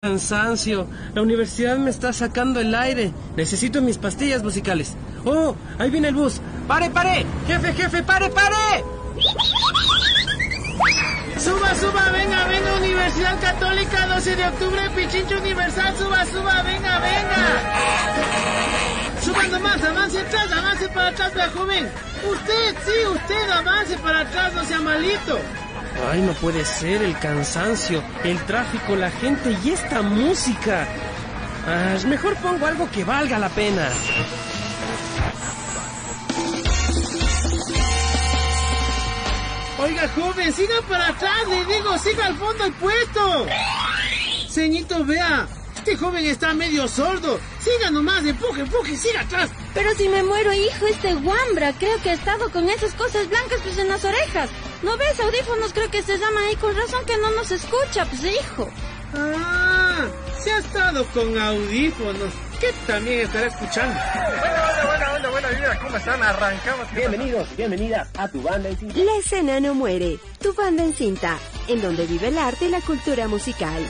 Cansancio. La universidad me está sacando el aire. Necesito mis pastillas musicales. Oh, ahí viene el bus. ¡Pare, pare! ¡Jefe, jefe, pare, pare! Suba, suba, venga, venga, Universidad Católica, 12 de octubre, Pichincho Universal, suba, suba, venga, venga. Suba nomás, avance atrás, avance para atrás, la joven. Usted, sí, usted, avance para atrás, no sea malito. Ay, no puede ser el cansancio, el tráfico, la gente y esta música. Ah, mejor pongo algo que valga la pena. Oiga, joven, siga para atrás, le digo, siga al fondo del puesto. Ceñito, vea, este joven está medio sordo. Siga nomás, empuje, empuje, siga atrás. Pero si me muero, hijo, este guambra, creo que ha estado con esas cosas blancas pues en las orejas. ¿No ves audífonos? Creo que se llama ahí con razón que no nos escucha, pues hijo. Ah, se ha estado con audífonos. ¿Qué también estará escuchando? Buena, buena, buena vida, ¿cómo están? Arrancamos. Bienvenidos, bienvenidas a tu banda en cinta. La escena no muere, tu banda en cinta, en donde vive el arte y la cultura musical.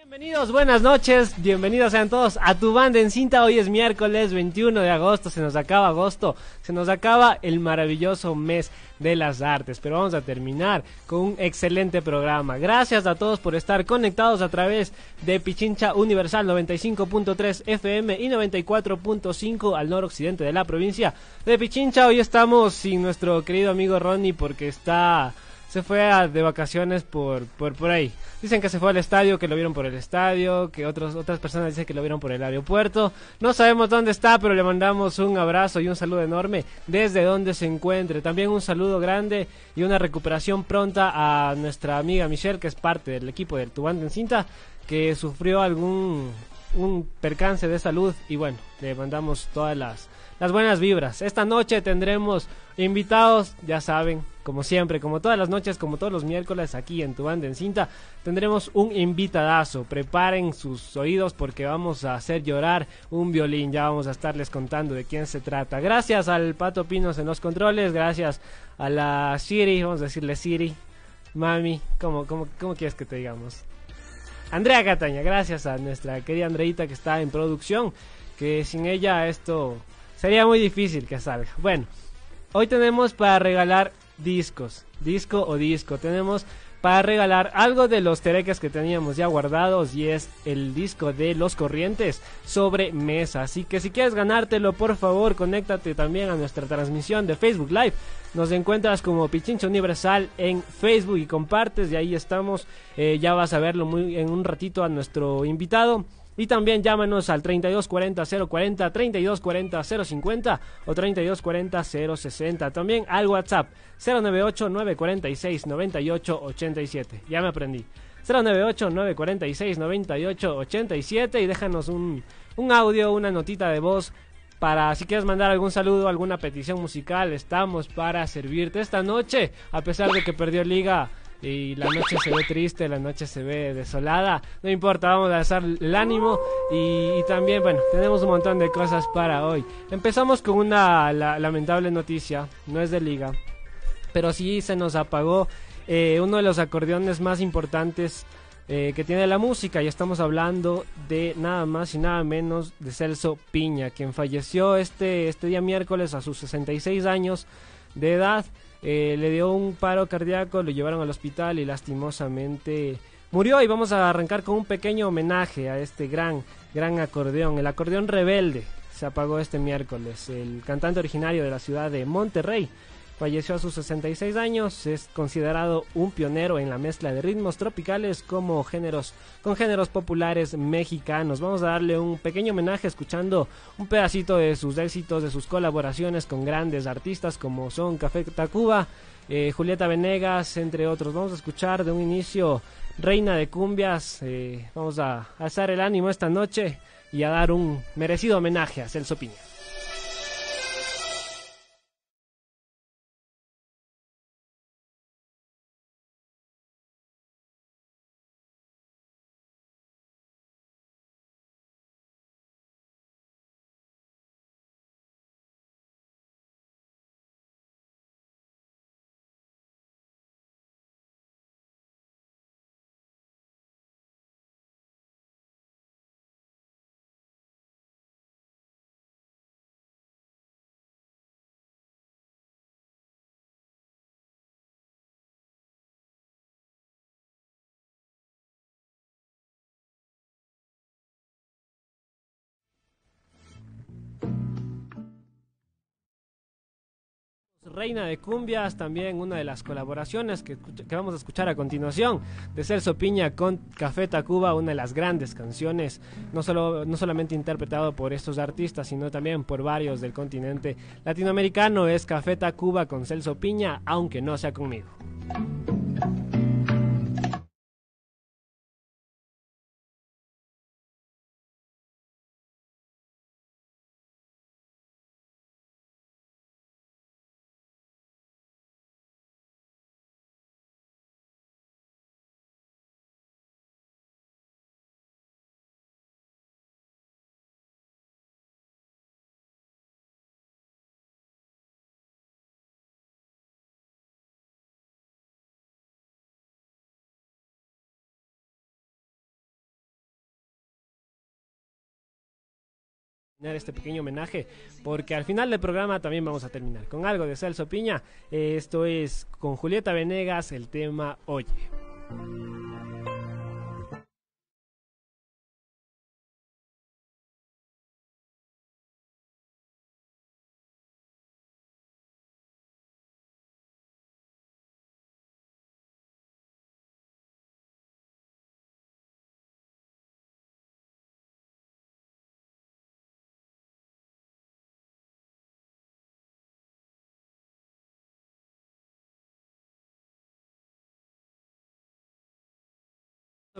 Bienvenidos, buenas noches, bienvenidos sean todos a tu banda en cinta. Hoy es miércoles 21 de agosto, se nos acaba agosto, se nos acaba el maravilloso mes de las artes, pero vamos a terminar con un excelente programa. Gracias a todos por estar conectados a través de Pichincha Universal 95.3 FM y 94.5 al noroccidente de la provincia de Pichincha. Hoy estamos sin nuestro querido amigo Ronnie porque está se fue de vacaciones por, por, por ahí. Dicen que se fue al estadio, que lo vieron por el estadio, que otros, otras personas dicen que lo vieron por el aeropuerto. No sabemos dónde está, pero le mandamos un abrazo y un saludo enorme desde donde se encuentre. También un saludo grande y una recuperación pronta a nuestra amiga Michelle, que es parte del equipo del Tubán en Cinta, que sufrió algún un percance de salud y bueno, le mandamos todas las, las buenas vibras. Esta noche tendremos invitados, ya saben, como siempre, como todas las noches, como todos los miércoles aquí en tu banda en cinta, tendremos un invitadazo. Preparen sus oídos porque vamos a hacer llorar un violín. Ya vamos a estarles contando de quién se trata. Gracias al Pato Pinos en los controles, gracias a la Siri, vamos a decirle Siri, mami, ¿cómo, cómo, cómo quieres que te digamos? Andrea Cataña, gracias a nuestra querida Andreita que está en producción, que sin ella esto sería muy difícil que salga. Bueno, hoy tenemos para regalar discos, disco o disco. Tenemos para regalar algo de los tereques que teníamos ya guardados y es el disco de Los Corrientes sobre mesa. Así que si quieres ganártelo, por favor, conéctate también a nuestra transmisión de Facebook Live. Nos encuentras como Pichincha Universal en Facebook y compartes y ahí estamos. Eh, ya vas a verlo muy en un ratito a nuestro invitado. Y también llámanos al 3240 040, 3240 050 o 3240 060. También al WhatsApp 098 946 98 87. Ya me aprendí. 098 946 98 87 y déjanos un, un audio, una notita de voz para si quieres mandar algún saludo, alguna petición musical, estamos para servirte esta noche, a pesar de que perdió liga y la noche se ve triste, la noche se ve desolada, no importa, vamos a alzar el ánimo y, también, bueno, tenemos un montón de cosas para hoy. Empezamos con una lamentable noticia, no es de liga, pero sí se nos apagó eh, uno de los acordeones más importantes eh, que tiene la música y estamos hablando de nada más y nada menos de Celso Piña, quien falleció este, este día miércoles a sus 66 años de edad. Eh, le dio un paro cardíaco, lo llevaron al hospital y lastimosamente murió. Y vamos a arrancar con un pequeño homenaje a este gran, gran acordeón, el acordeón rebelde. Se apagó este miércoles. El cantante originario de la ciudad de Monterrey falleció a sus 66 años, es considerado un pionero en la mezcla de ritmos tropicales como géneros con géneros populares mexicanos. Vamos a darle un pequeño homenaje escuchando un pedacito de sus éxitos, de sus colaboraciones con grandes artistas como son Café Tacuba, eh, Julieta Venegas, entre otros. Vamos a escuchar de un inicio Reina de Cumbias. Eh, vamos a alzar el ánimo esta noche y a dar un merecido homenaje a Celso Piña. Reina de Cumbias, también una de las colaboraciones que, vamos a escuchar a continuación de Celso Piña con Café Tacuba, una de las grandes canciones, no, solo, no solamente interpretado por estos artistas, sino también por varios del continente latinoamericano, es Café Tacuba con Celso Piña, aunque no sea conmigo. Este pequeño homenaje porque al final del programa también vamos a terminar. Con algo de Celso Piña esto es con Julieta Venegas el tema Oye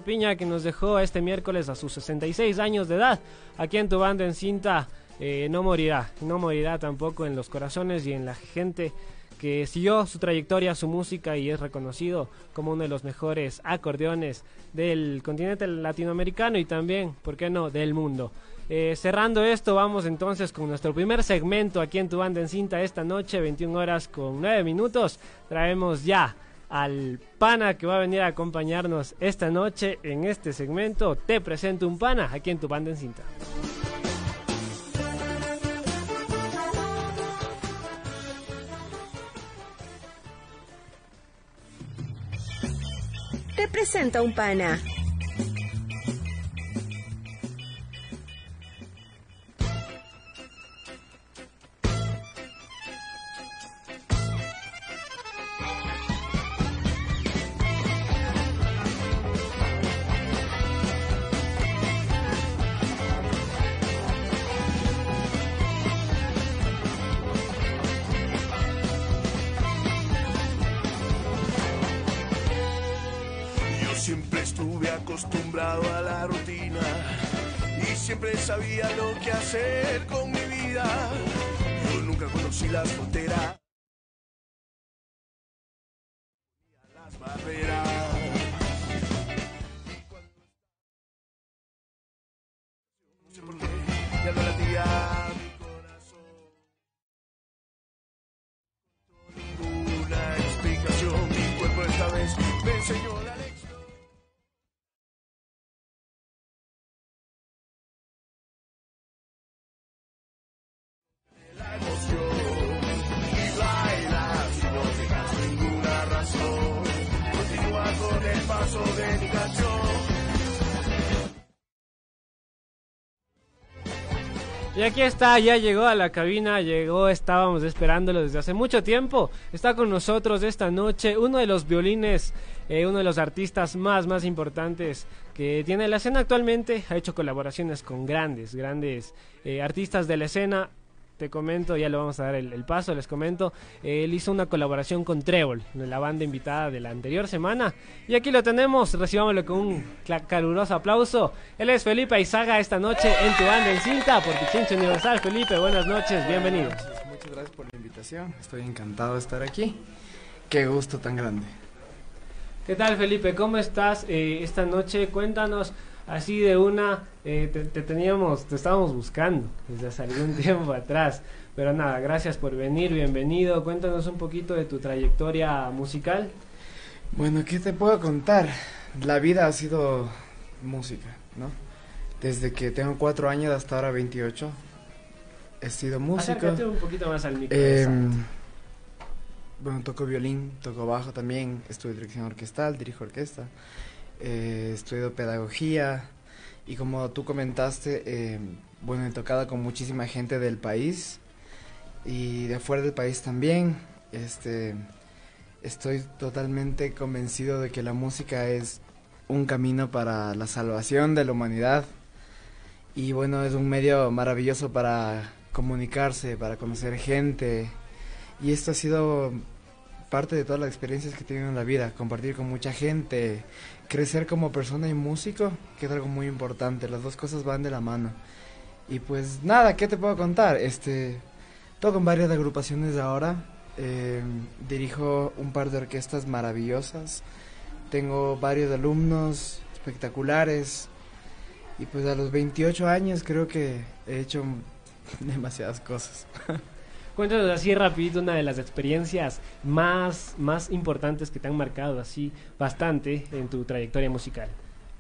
Piña que nos dejó este miércoles a sus 66 años de edad aquí en tu banda en cinta eh, no morirá no morirá tampoco en los corazones y en la gente que siguió su trayectoria, su música y es reconocido como uno de los mejores acordeones del continente latinoamericano y también, ¿por qué no?, del mundo. Eh, cerrando esto, vamos entonces con nuestro primer segmento aquí en tu banda en cinta esta noche, 21 horas con 9 minutos. Traemos ya al pana que va a venir a acompañarnos esta noche en este segmento. Te presento un pana aquí en tu banda en cinta. Te presenta un pana. Y aquí está, ya llegó a la cabina, llegó, estábamos esperándolo desde hace mucho tiempo. Está con nosotros esta noche uno de los violines, eh, uno de los artistas más, más importantes que tiene la escena actualmente. Ha hecho colaboraciones con grandes, grandes eh, artistas de la escena te comento, ya le vamos a dar el, paso, les comento, él hizo una colaboración con Trébol, la banda invitada de la anterior semana, y aquí lo tenemos, recibámoslo con un caluroso aplauso. Él es Felipe Aizaga esta noche en tu banda en cinta por Pichincho Universal. Felipe, buenas noches, bienvenido. Muchas gracias por la invitación, estoy encantado de estar aquí. Qué gusto tan grande. ¿Qué tal Felipe? ¿Cómo estás eh, esta noche? Cuéntanos así de una, eh, te, teníamos, te estábamos buscando desde hace algún tiempo atrás. Pero nada, gracias por venir, bienvenido. Cuéntanos un poquito de tu trayectoria musical. Bueno, ¿qué te puedo contar? La vida ha sido música, ¿no? Desde que tengo cuatro años hasta ahora 28, he sido músico. Acércate un poquito más al micro. Em, bueno, toco violín, toco bajo también, estudio dirección orquestal, dirijo orquesta eh, estudio pedagogía y como tú comentaste, eh, bueno, he tocado con muchísima gente del país y de fuera del país también. Este, estoy totalmente convencido de que la música es un camino para la salvación de la humanidad y bueno, es un medio maravilloso para comunicarse, para conocer gente y esto ha sido parte de todas las experiencias que he tenido en la vida, compartir con mucha gente, crecer como persona y músico, que es algo muy importante, las dos cosas van de la mano. Y pues nada, ¿qué te puedo contar? Este, toco en varias agrupaciones ahora, eh, dirijo un par de orquestas maravillosas, tengo varios alumnos espectaculares y pues a los 28 años creo que he hecho demasiadas cosas. Cuéntanos así rapidito una de las experiencias más, más importantes que te han marcado así bastante en tu trayectoria musical.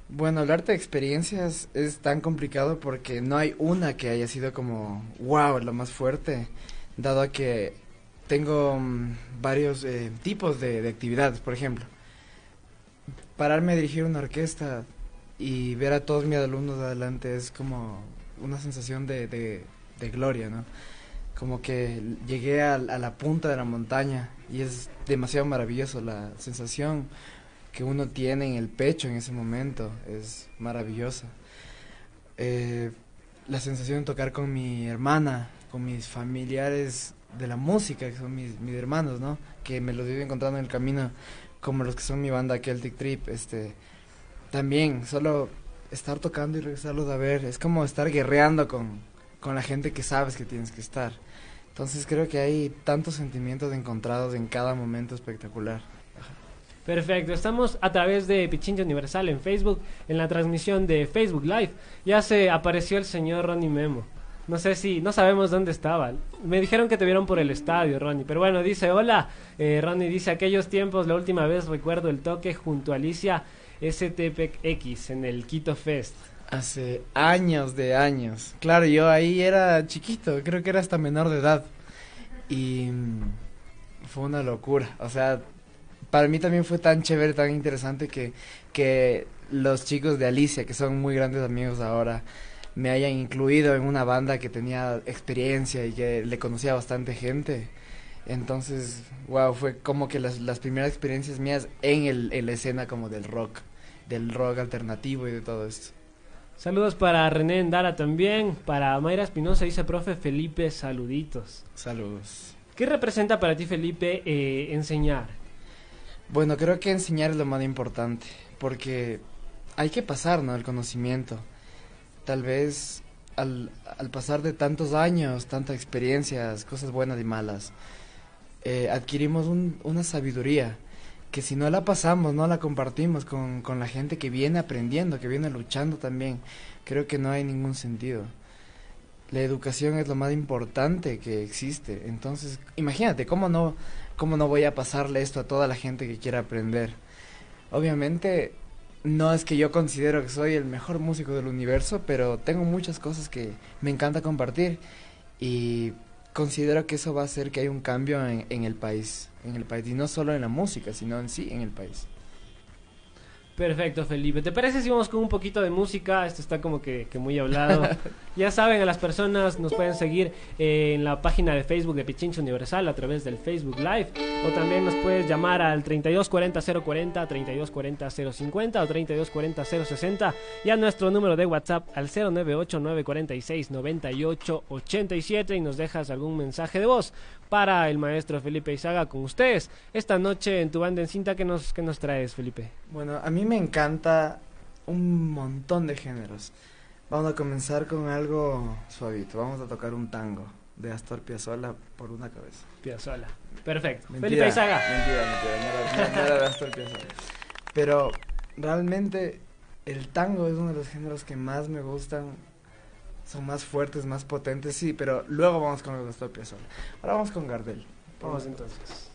Bueno, hablarte de experiencias es tan complicado porque no hay una que haya sido como, wow, lo más fuerte, dado que tengo mm, varios eh, tipos de, actividades, por ejemplo. Pararme a dirigir una orquesta y ver a todos mis alumnos adelante es como una sensación de, de gloria, ¿no? Como que llegué a, la punta de la montaña y es demasiado maravilloso la sensación que uno tiene en el pecho en ese momento es maravillosa. Eh, la sensación de tocar con mi hermana con mis familiares de la música que son mis, mis hermanos no que me los ido encontrando en el camino como los que son mi banda Celtic Trip este también solo estar tocando y regresarlos a ver es como estar guerreando con con la gente que sabes que tienes que estar entonces creo que hay tantos sentimientos encontrados en cada momento espectacular. Perfecto, estamos a través de Pichincha Universal en Facebook, en la transmisión de Facebook Live. Ya se apareció el señor Ronnie Memo. No sé si, no sabemos dónde estaba. Me dijeron que te vieron por el estadio, Ronnie. Pero bueno, dice, hola, eh, Ronnie dice, aquellos tiempos, la última vez recuerdo el toque junto a Alicia STPX en el Quito Fest. Hace años de años. Claro, yo ahí era chiquito, creo que era hasta menor de edad. Y mm, fue una locura. O sea, para mí también fue tan chévere, tan interesante que, que los chicos de Alicia, que son muy grandes amigos ahora, me hayan incluido en una banda que tenía experiencia y que le conocía bastante gente. Entonces, wow, fue como que las, las primeras experiencias mías en, el, en la escena como del rock, del rock alternativo y de todo esto. Saludos para René Endara también. Para Mayra Espinosa dice, profe Felipe, saluditos. Saludos. ¿Qué representa para ti, Felipe, eh, enseñar? Bueno, creo que enseñar es lo más importante, porque hay que pasar, ¿no? El conocimiento. Tal vez al, al pasar de tantos años, tantas experiencias, cosas buenas y malas, eh, adquirimos una sabiduría que si no la pasamos, no la compartimos con, con la gente que viene aprendiendo, que viene luchando también, creo que no hay ningún sentido. La educación es lo más importante que existe. Entonces, imagínate, ¿cómo no, cómo no voy a pasarle esto a toda la gente que quiera aprender? Obviamente, no es que yo considero que soy el mejor músico del universo, pero tengo muchas cosas que me encanta compartir y considero que eso va a hacer que haya un cambio en, en el país en el país y no solo en la música, sino en sí en el país. Perfecto, Felipe. ¿Te parece si vamos con un poquito de música? Esto está como que, muy hablado. ya saben, a las personas nos pueden seguir eh, en la página de Facebook de Pichincha Universal a través del Facebook Live. O también nos puedes llamar al 3240-040, 3240-050 o 3240-060. Y a nuestro número de WhatsApp al 098-946-9887 y nos dejas algún mensaje de voz para el maestro Felipe Izaga con ustedes. Esta noche en tu banda en cinta, ¿qué nos, qué nos traes, Felipe? Bueno, a mí me encanta un montón de géneros. Vamos a comenzar con algo suavito. Vamos a tocar un tango de Astor Piazzolla por una cabeza. Piazzolla. Perfecto. Felipe Izaga. Mentira, mentira. No era, de Astor Piazzolla. Pero realmente el tango es uno de los géneros que más me gustan son más fuertes, más potentes, sí, pero luego vamos con los de. Ahora vamos con Gardel. Vamos entonces.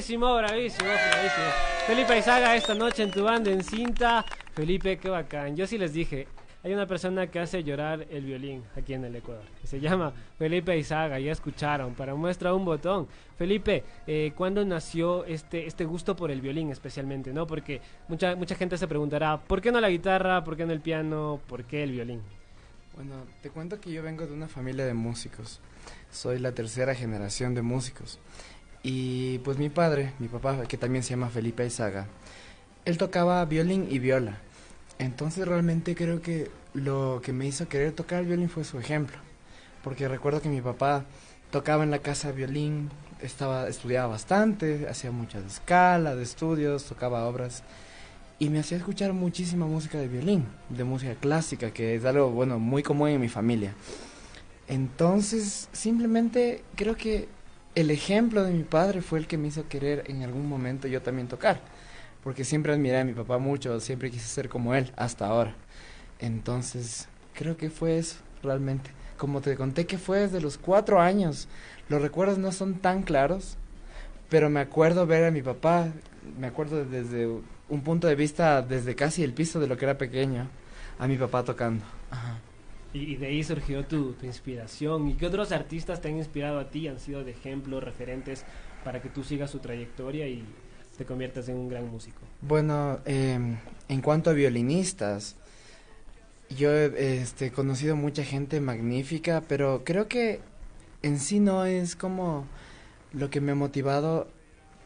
Bravísimo, bravísimo, bravísimo. Felipe Izaga esta noche en tu banda en cinta. Felipe, qué bacán. Yo sí les dije, hay una persona que hace llorar el violín aquí en el Ecuador. Se llama Felipe Izaga, ya escucharon, para muestra un botón. Felipe, eh, ¿cuándo nació este, este gusto por el violín especialmente? ¿no? Porque mucha, mucha gente se preguntará, ¿por qué no la guitarra? ¿Por qué no el piano? ¿Por qué el violín? Bueno, te cuento que yo vengo de una familia de músicos. Soy la tercera generación de músicos. Y pues mi padre, mi papá, que también se llama Felipe Izaga, él tocaba violín y viola. Entonces realmente creo que lo que me hizo querer tocar violín fue su ejemplo. Porque recuerdo que mi papá tocaba en la casa violín, estaba, estudiaba bastante, hacía muchas escalas, de estudios, tocaba obras. Y me hacía escuchar muchísima música de violín, de música clásica, que es algo, bueno, muy común en mi familia. Entonces, simplemente creo que el ejemplo de mi padre fue el que me hizo querer en algún momento yo también tocar porque siempre admiré a mi papá mucho, siempre quise ser como él, hasta ahora. Entonces, creo que fue eso, realmente. Como te conté que fue desde los cuatro años, los recuerdos no son tan claros, pero me acuerdo ver a mi papá, me acuerdo desde un punto de vista, desde casi el piso de lo que era pequeño, a mi papá tocando. Y, de ahí surgió tu, tu, inspiración. ¿Y qué otros artistas te han inspirado a ti? ¿Han sido de ejemplo, referentes para que tú sigas su trayectoria y, te conviertas en un gran músico? Bueno, em, en cuanto a violinistas, yo he este, conocido mucha gente magnífica, pero creo que en sí no es como lo que me ha motivado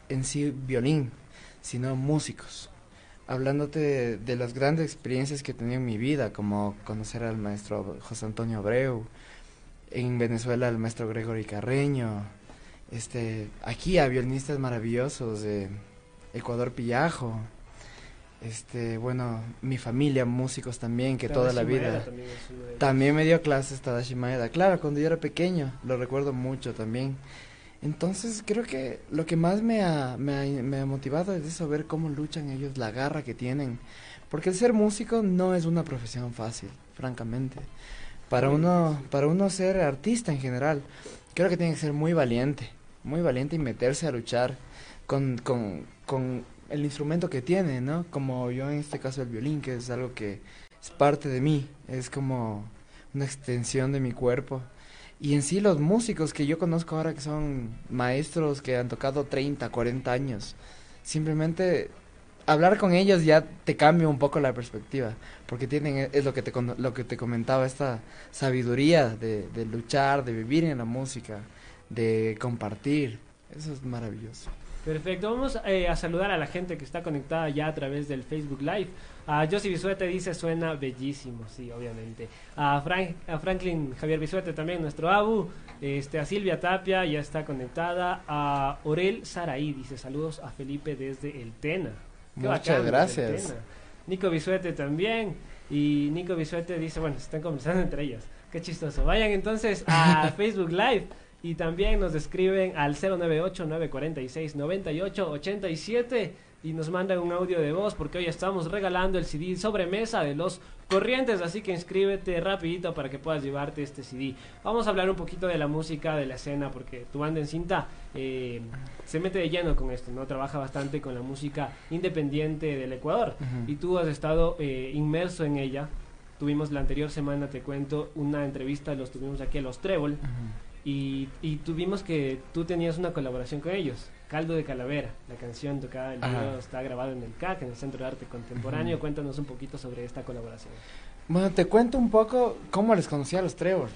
en sí violín, sino músicos. Hablándote de, las grandes experiencias que he tenido en mi vida, como conocer al maestro José Antonio Abreu, en Venezuela al maestro Gregory Carreño, este, aquí a violinistas maravillosos, de Ecuador Pillajo. Este, bueno, mi familia, músicos también, que toda la vida. También, me dio clases Tadashi Maeda. Claro, cuando yo era pequeño, lo recuerdo mucho también. Entonces, creo que lo que más me ha, me ha, motivado es eso, ver cómo luchan ellos, la garra que tienen. Porque el ser músico no es una profesión fácil, francamente. Para uno, para uno ser artista en general, creo que tiene que ser muy valiente, muy valiente y meterse a luchar con, con, con el instrumento que tiene, ¿no? Como yo en este caso el violín, que es algo que es parte de mí, es como una extensión de mi cuerpo. Y en sí los músicos que yo conozco ahora que son maestros que han tocado 30, 40 años, simplemente hablar con ellos ya te cambia un poco la perspectiva, porque tienen, es lo que te, lo que te comentaba, esta sabiduría de, de luchar, de vivir en la música, de compartir, eso es maravilloso. Perfecto, vamos eh, a saludar a la gente que está conectada ya a través del Facebook Live. A Josie Bisuete dice suena bellísimo, sí, obviamente. A, Frank, a Franklin Javier Bisuete también, nuestro Abu. Este, a Silvia Tapia ya está conectada. A Orel Saraí dice saludos a Felipe desde el Tena. Muchas gracias. Nico Bisuete también. Y Nico Bisuete dice, bueno, están conversando entre ellos. Qué chistoso. Vayan entonces a Facebook Live. Y también nos escriben al 098-946-9887 y nos mandan un audio de voz porque hoy estamos regalando el CD sobremesa de los corrientes, así que inscríbete rapidito para que puedas llevarte este CD. Vamos a hablar un poquito de la música, de la escena, porque tu banda en cinta eh, se mete de lleno con esto, ¿no? Trabaja bastante con la música independiente del Ecuador y tú has estado eh, inmerso en ella. Tuvimos la anterior semana, te cuento, una entrevista, los tuvimos aquí a los Trébol. Y, y, tuvimos que tú tenías una colaboración con ellos, Caldo de Calavera, la canción tocada, el video está grabado en el CAC, en el Centro de Arte Contemporáneo. Cuéntanos un poquito sobre esta colaboración. Bueno, te cuento un poco cómo les conocí a los Trevor.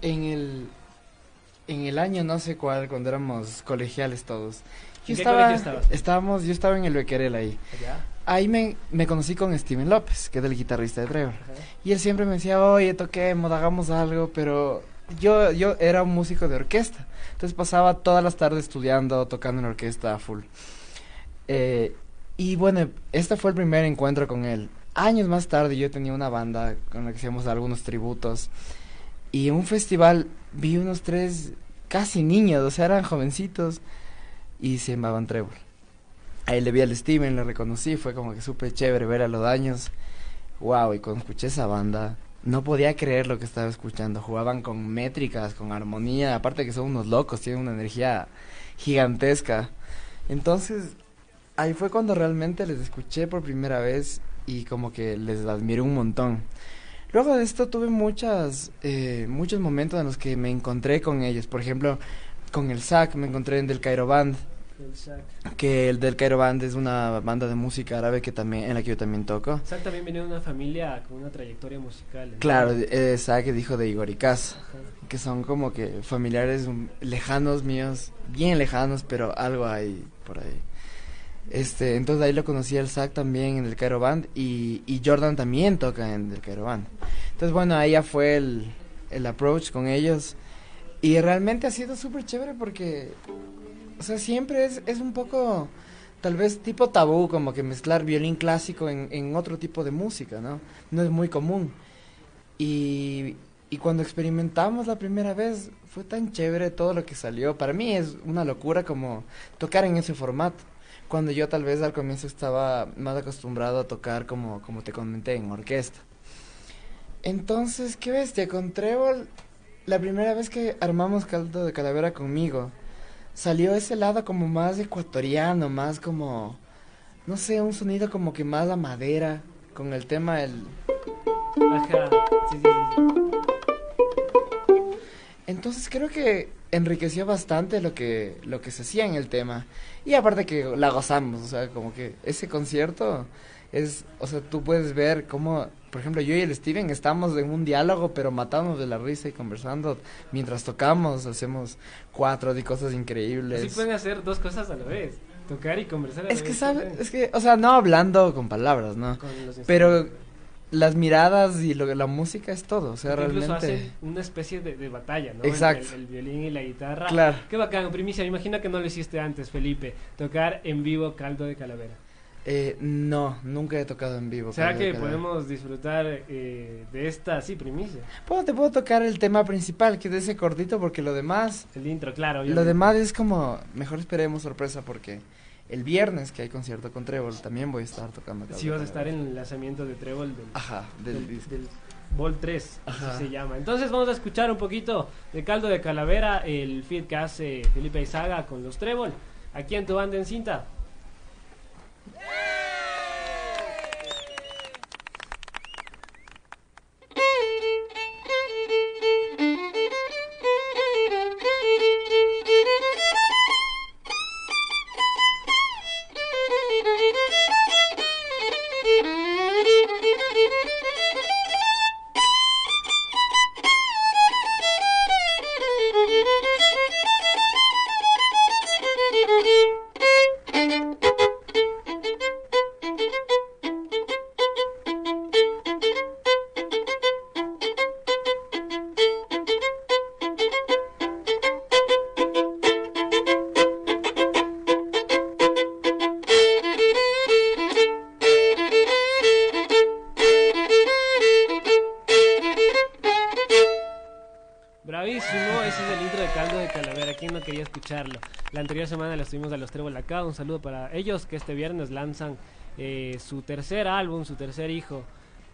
En el, en el año no sé cuál, cuando éramos colegiales todos. Yo ¿En estaba, estabas? Estábamos, yo estaba en el Bequerel ahí. Ahí me, me, conocí con Steven López, que es el guitarrista de Trevor. Y él siempre me decía, oye, toquemos, hagamos algo, pero yo, yo era un músico de orquesta. Entonces pasaba todas las tardes estudiando, tocando en orquesta full. Eh, y bueno, este fue el primer encuentro con él. Años más tarde yo tenía una banda con la que hacíamos algunos tributos. Y en un festival vi unos tres casi niños, o sea, eran jovencitos. Y se llamaban Trevor. Ahí le vi al Steven, le reconocí, fue como que súper chévere ver a los daños. Wow, y cuando escuché esa banda, no podía creer lo que estaba escuchando. Jugaban con métricas, con armonía, aparte que son unos locos, tienen una energía gigantesca. Entonces, ahí fue cuando realmente les escuché por primera vez y como que les admiré un montón. Luego de esto tuve muchas, eh, muchos momentos en los que me encontré con ellos. Por ejemplo, con el SAC me encontré en Del Cairo Band. Que el Del Cairo Band es una banda de música árabe que también, en la que yo también toco. SAC también viene de una familia con una trayectoria musical. Claro, eh, SAC dijo de Igor y Cas, que son como que familiares lejanos míos, bien lejanos, pero algo hay por ahí. Este, entonces ahí lo conocí el Zach también en el Cairo Band y, y, Jordan también toca en el Cairo Band. Entonces bueno, ahí ya fue el, el approach con ellos y realmente ha sido súper chévere porque, o sea, siempre es, es un poco, tal vez tipo tabú, como que mezclar violín clásico en, en otro tipo de música, ¿no? No es muy común. Y, y cuando experimentamos la primera vez fue tan chévere todo lo que salió. Para mí es una locura como tocar en ese formato cuando yo tal vez al comienzo estaba más acostumbrado a tocar como, como te comenté en orquesta. Entonces, qué bestia, con Trébol, la primera vez que armamos caldo de calavera conmigo, salió ese lado como más ecuatoriano, más como, no sé, un sonido como que más a madera, con el tema del... Ajá, sí, sí, sí. Entonces creo que enriqueció bastante lo que, lo que se hacía en el tema. Y aparte que la gozamos, o sea, como que ese concierto es, o sea, tú puedes ver cómo, por ejemplo, yo y el Steven estamos en un diálogo, pero matándonos de la risa y conversando mientras tocamos, hacemos cuatro de cosas increíbles. Sí pueden hacer dos cosas a la vez. Tocar y conversar a es la que vez. sabe, es que, o sea, no hablando con palabras, ¿no? Con los Pero las miradas y lo, la música es todo, o sea, Porque realmente... Incluso hacen una especie de, de batalla, ¿no? Exacto. El, el, violín y la guitarra. Claro. Qué bacán, primicia. Me imagino que no lo hiciste antes, Felipe. Tocar en vivo caldo de calavera. Eh, no, nunca he tocado en vivo. ¿Será que podemos disfrutar eh, de esta, sí, primicia? Puedo, te puedo tocar el tema principal, que es de ese cortito, porque lo demás, El intro, claro. lo demás es como, mejor esperemos sorpresa, porque el viernes que hay concierto con Trébol, también voy a estar tocando. Sí, vas a estar en el lanzamiento de Trébol del, Ajá, del, del, disco. del Vol 3, Ajá. así se llama. Entonces vamos a escuchar un poquito de caldo de calavera, el feed que hace Felipe Izaga con los Trébol, aquí en tu banda en cinta. Escucharlo? La anterior semana los tuvimos a los Trébol acá. Un saludo para ellos que este viernes lanzan eh, su tercer álbum, su tercer hijo.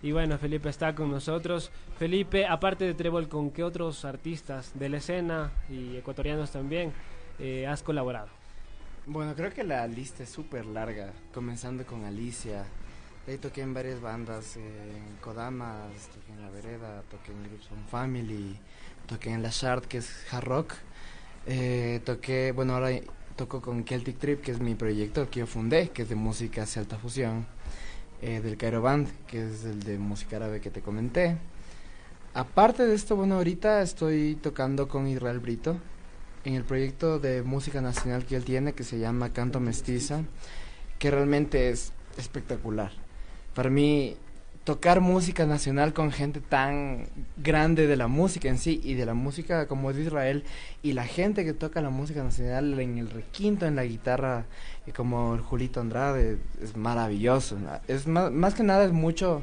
Y bueno, Felipe está con nosotros. Felipe, aparte de Trébol, ¿con qué otros artistas de la escena y ecuatorianos también eh, has colaborado? Bueno, creo que la lista es súper larga, comenzando con Alicia. Ahí toqué en varias bandas, eh, en Kodamas, toqué en La Vereda, toqué en Groups on Family, toqué en La Shard, que es hard rock. Eh, toqué, bueno, ahora toco con Celtic Trip, que es mi proyecto que yo fundé, que es de música hacia alta fusión. Eh, del Cairo Band, que es el de música árabe que te comenté. Aparte de esto, bueno, ahorita estoy tocando con Israel Brito en el proyecto de música nacional que él tiene, que se llama Canto Mestiza, que realmente es espectacular. Para mí, tocar música nacional con gente tan grande de la música en sí y de la música como de Israel y la gente que toca la música nacional en el requinto, en la guitarra, y como el Julito Andrade, es maravilloso. Es más, más que nada es mucho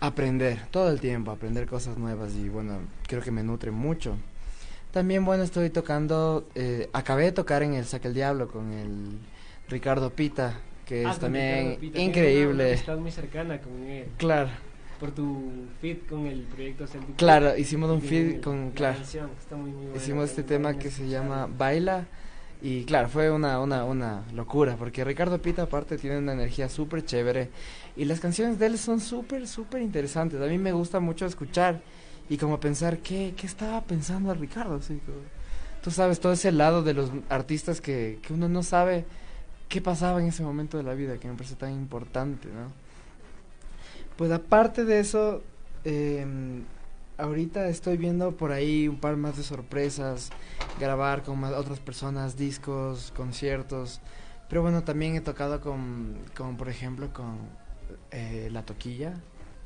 aprender, todo el tiempo, aprender cosas nuevas y bueno, creo que me nutre mucho. También, bueno, estoy tocando, eh, acabé de tocar en el Saque el Diablo con el Ricardo Pita, que Ah, es también Pita, increíble. Estás muy cercana con él. Claro. por tu fit con el proyecto Celtic. Claro, hicimos un feed con, la claro, muy, muy hicimos este tema que se llama Baila y claro, fue una, una, una locura porque Ricardo Pita aparte tiene una energía súper chévere y las canciones de él son súper, súper interesantes. A mí me gusta mucho escuchar y como pensar qué, qué estaba pensando Ricardo. Así, como- tú sabes, todo ese lado de los artistas que, que uno no sabe qué pasaba en ese momento de la vida, que me parece tan importante, ¿no? Pues aparte de eso, eh, ahorita estoy viendo por ahí un par más de sorpresas, grabar con otras personas, discos, conciertos. Pero bueno, también he tocado con, con por ejemplo, con eh, La Toquilla,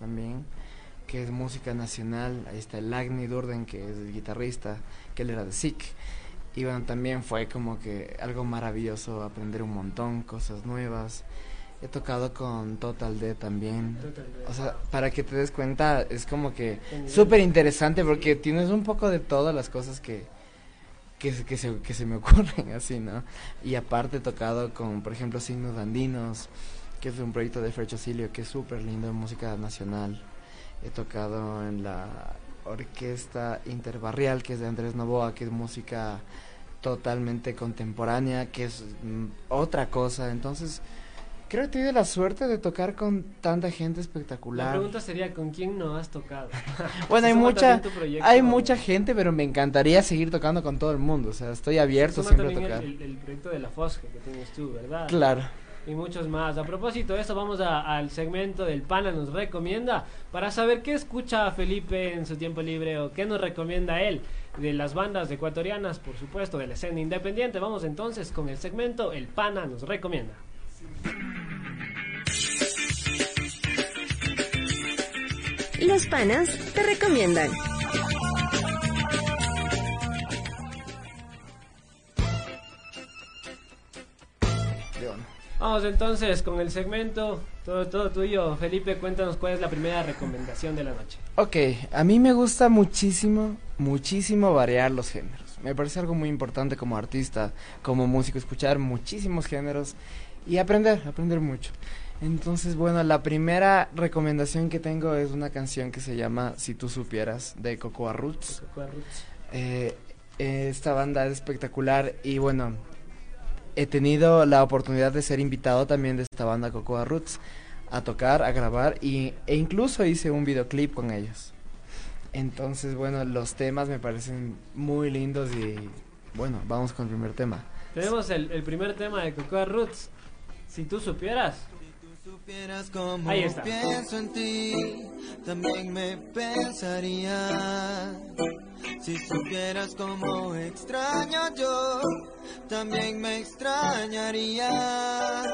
también, que es música nacional. Ahí está el Agni Durden, que es el guitarrista, que él era de SIC. Y bueno, también fue como que algo maravilloso aprender un montón, cosas nuevas. He tocado con Total D también. O sea, para que te des cuenta, es como que súper interesante porque tienes un poco de todas las cosas que, que, se- que, se, que se me ocurren así, ¿no? Y aparte he tocado con, por ejemplo, Signos Andinos, que es un proyecto de Frecho Silio que es súper lindo en música nacional. He tocado en la orquesta interbarrial, que es de Andrés Novoa, que es música totalmente contemporánea, que es mm, otra cosa. Entonces, creo que he tenido la suerte de tocar con tanta gente La espectacular. pregunta sería, ¿con quién no has tocado? Bueno, hay mucha, hay mucha gente, pero me encantaría seguir tocando con todo el mundo. O sea, estoy abierto siempre a tocar. el, el- proyecto de la Fosque que tienes tú, ¿verdad? Claro. Y muchos más. A propósito de eso, vamos a- al segmento del Pana nos recomienda para saber qué escucha Felipe en su tiempo libre o qué nos recomienda él de las bandas ecuatorianas, por supuesto, de la escena independiente. Vamos entonces con el segmento El Pana nos recomienda. Los panas te recomiendan. León. Vamos entonces con el segmento, todo, todo tuyo. Felipe, cuéntanos cuál es la primera recomendación de la noche. Ok, a mí me gusta muchísimo, muchísimo variar los géneros. Me parece algo muy importante como artista, como músico, escuchar muchísimos géneros y aprender, aprender mucho. Entonces, bueno, la primera recomendación que tengo es una canción que se llama Si tú supieras, de Cocoa Roots. Eh, eh, esta banda es espectacular y bueno, he tenido la oportunidad de ser invitado también de esta banda Cocoa Roots a tocar, a grabar y, e incluso hice un videoclip con ellos. Entonces, bueno, los temas me parecen muy lindos y bueno, vamos con el primer tema. Tenemos el, el primer tema de Cocoa Roots. Si tú supieras. Supieras cómo Ahí está. pienso en ti, también me pensaría. Si supieras cómo extraño yo, también me extrañaría.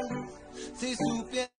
Si supieras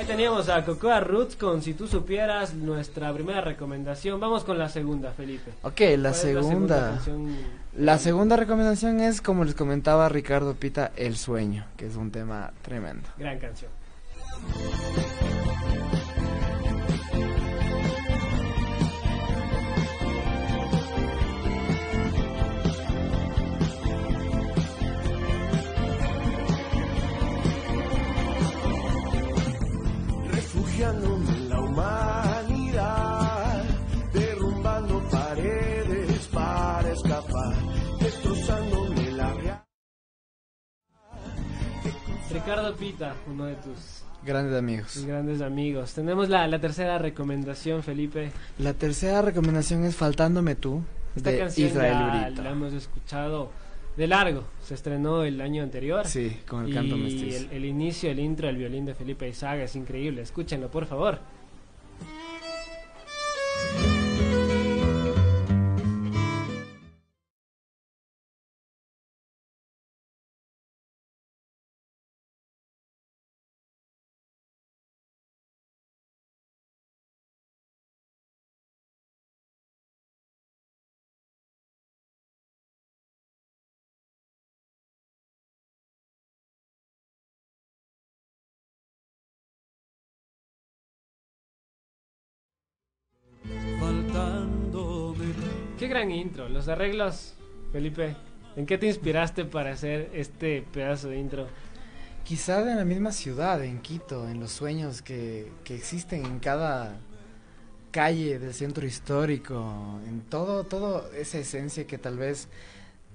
Ahí teníamos a Cocoa Roots con Si tú supieras nuestra primera recomendación. Vamos con la segunda, Felipe. Ok, ¿Cuál la segunda. canción? La segunda recomendación es, como les comentaba Ricardo Pita, El Sueño, que es un tema tremendo. Gran canción. Ricardo Pita, uno de tus Grandes amigos. grandes amigos. Tenemos la, la tercera recomendación, Felipe. La tercera recomendación es Faltándome tú, Esta de canción Israel la, la hemos escuchado de largo. Se estrenó el año anterior. Sí, con el canto y mestizo. el, el inicio, el intro, el violín de Felipe Izaga es increíble. Escúchenlo, por favor. Gran intro. Los arreglos, Felipe. ¿En qué te inspiraste para hacer este pedazo de intro? Quizá en la misma ciudad, en Quito, en los sueños que, que existen en cada calle del centro histórico, en todo, todo esa esencia que tal vez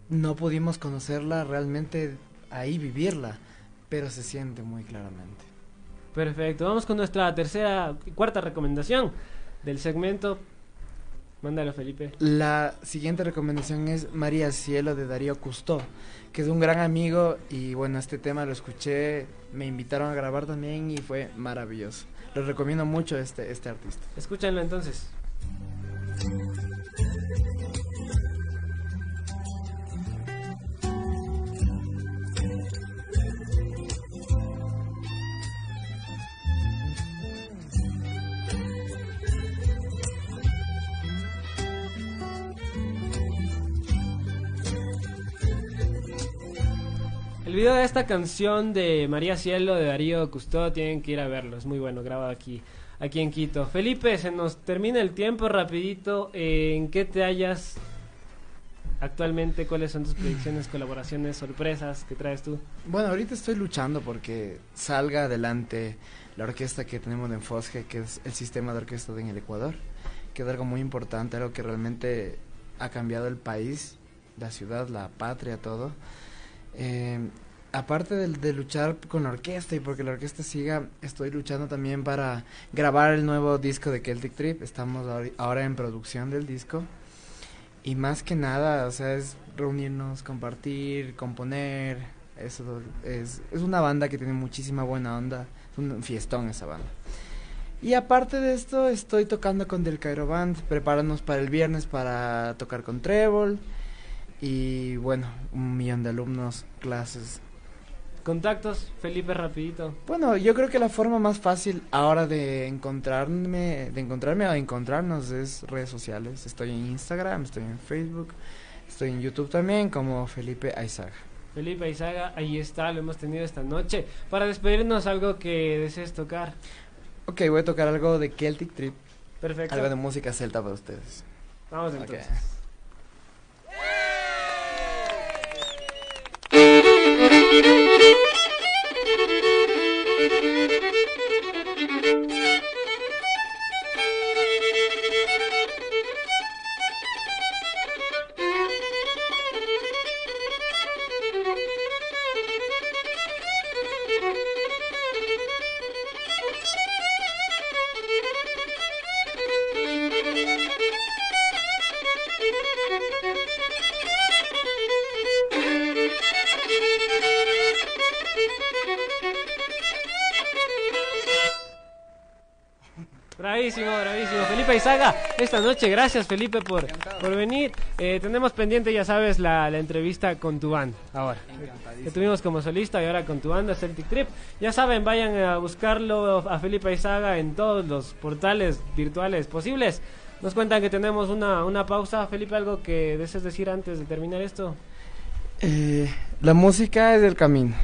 no pudimos conocerla realmente ahí vivirla, pero se siente muy claramente. Perfecto, vamos con nuestra tercera, cuarta recomendación del segmento. Mándalo, Felipe. La siguiente recomendación es María Cielo de Darío Custó, que es un gran amigo y bueno, este tema lo escuché, me invitaron a grabar también y fue maravilloso. Les recomiendo mucho este, este artista. Escúchenlo entonces. Video de esta canción de María Cielo de Darío Custó tienen que ir a verlo, es muy bueno, grabado aquí, aquí en Quito. Felipe, se nos termina el tiempo rapidito, eh, ¿en qué te hallas actualmente? ¿Cuáles son tus predicciones, colaboraciones, sorpresas que traes tú? Bueno, ahorita estoy luchando porque salga adelante la orquesta que tenemos en Fosge, que es el sistema de orquesta en el Ecuador, que es algo muy importante, algo que realmente ha cambiado el país, la ciudad, la patria, todo. Eh, aparte de, de, luchar con la orquesta y porque la orquesta siga, estoy luchando también para grabar el nuevo disco de Celtic Trip. Estamos ahora en producción del disco. Y más que nada, o sea, es reunirnos, compartir, componer. Eso es, es una banda que tiene muchísima buena onda. Es un fiestón esa banda. Y aparte de esto, estoy tocando con Del Cairo Band, preparándonos para el viernes para tocar con Trébol. Y bueno, un millón de alumnos, clases. Contactos, Felipe, rapidito. Bueno, yo creo que la forma más fácil ahora de encontrarme, de encontrarme o de encontrarnos es redes sociales. Estoy en Instagram, estoy en Facebook, estoy en YouTube también como Felipe Aizaga. Felipe Aizaga, ahí está, lo hemos tenido esta noche. Para despedirnos, algo que desees tocar. Ok, voy a tocar algo de Celtic Trip. Perfecto. Algo de música celta para ustedes. Vamos entonces. Okay. Bravísimo, bravísimo. Felipe Izaga, esta noche, gracias Felipe por, por venir. Eh, tenemos pendiente, ya sabes, la, la, entrevista con tu banda ahora. Que tuvimos como solista y ahora con tu banda Celtic Trip. Ya saben, vayan a buscarlo a Felipe Izaga en todos los portales virtuales posibles. Nos cuentan que tenemos una, una pausa. Felipe, ¿algo que desees decir antes de terminar esto? Eh, la música es del camino,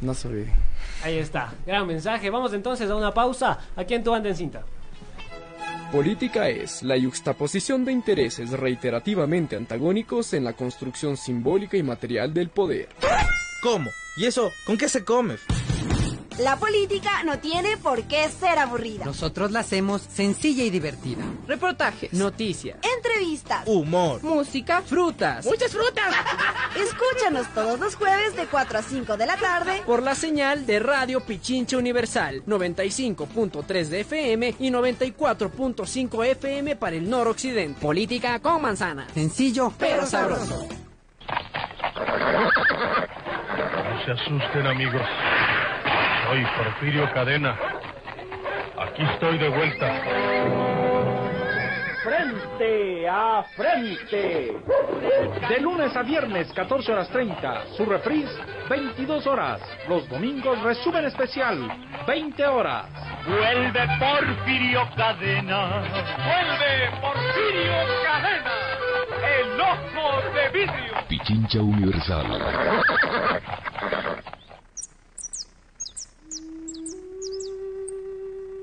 no se olviden. Ahí está, gran mensaje. Vamos entonces a una pausa aquí en tu banda en cinta. Política es la yuxtaposición de intereses reiterativamente antagónicos en la construcción simbólica y material del poder. ¿Cómo? ¿Y eso con qué se come? La política no tiene por qué ser aburrida. Nosotros la hacemos sencilla y divertida. Reportajes, noticias, entrevistas, humor, música, frutas. ¡Muchas frutas! Escúchanos todos los jueves de 4 a 5 de la tarde por la señal de Radio Pichincha Universal 95.3 de FM y 94.5 FM para el noroccidente. Política con manzana. Sencillo, pero sabroso. No se asusten, amigos. Soy Porfirio Cadena. Aquí estoy de vuelta. Frente a frente. De lunes a viernes, 14 horas 30. Su reprise, 22 horas. Los domingos, resumen especial, 20 horas. Vuelve Porfirio Cadena. Vuelve Porfirio Cadena. El ojo de vidrio. Pichincha Universal.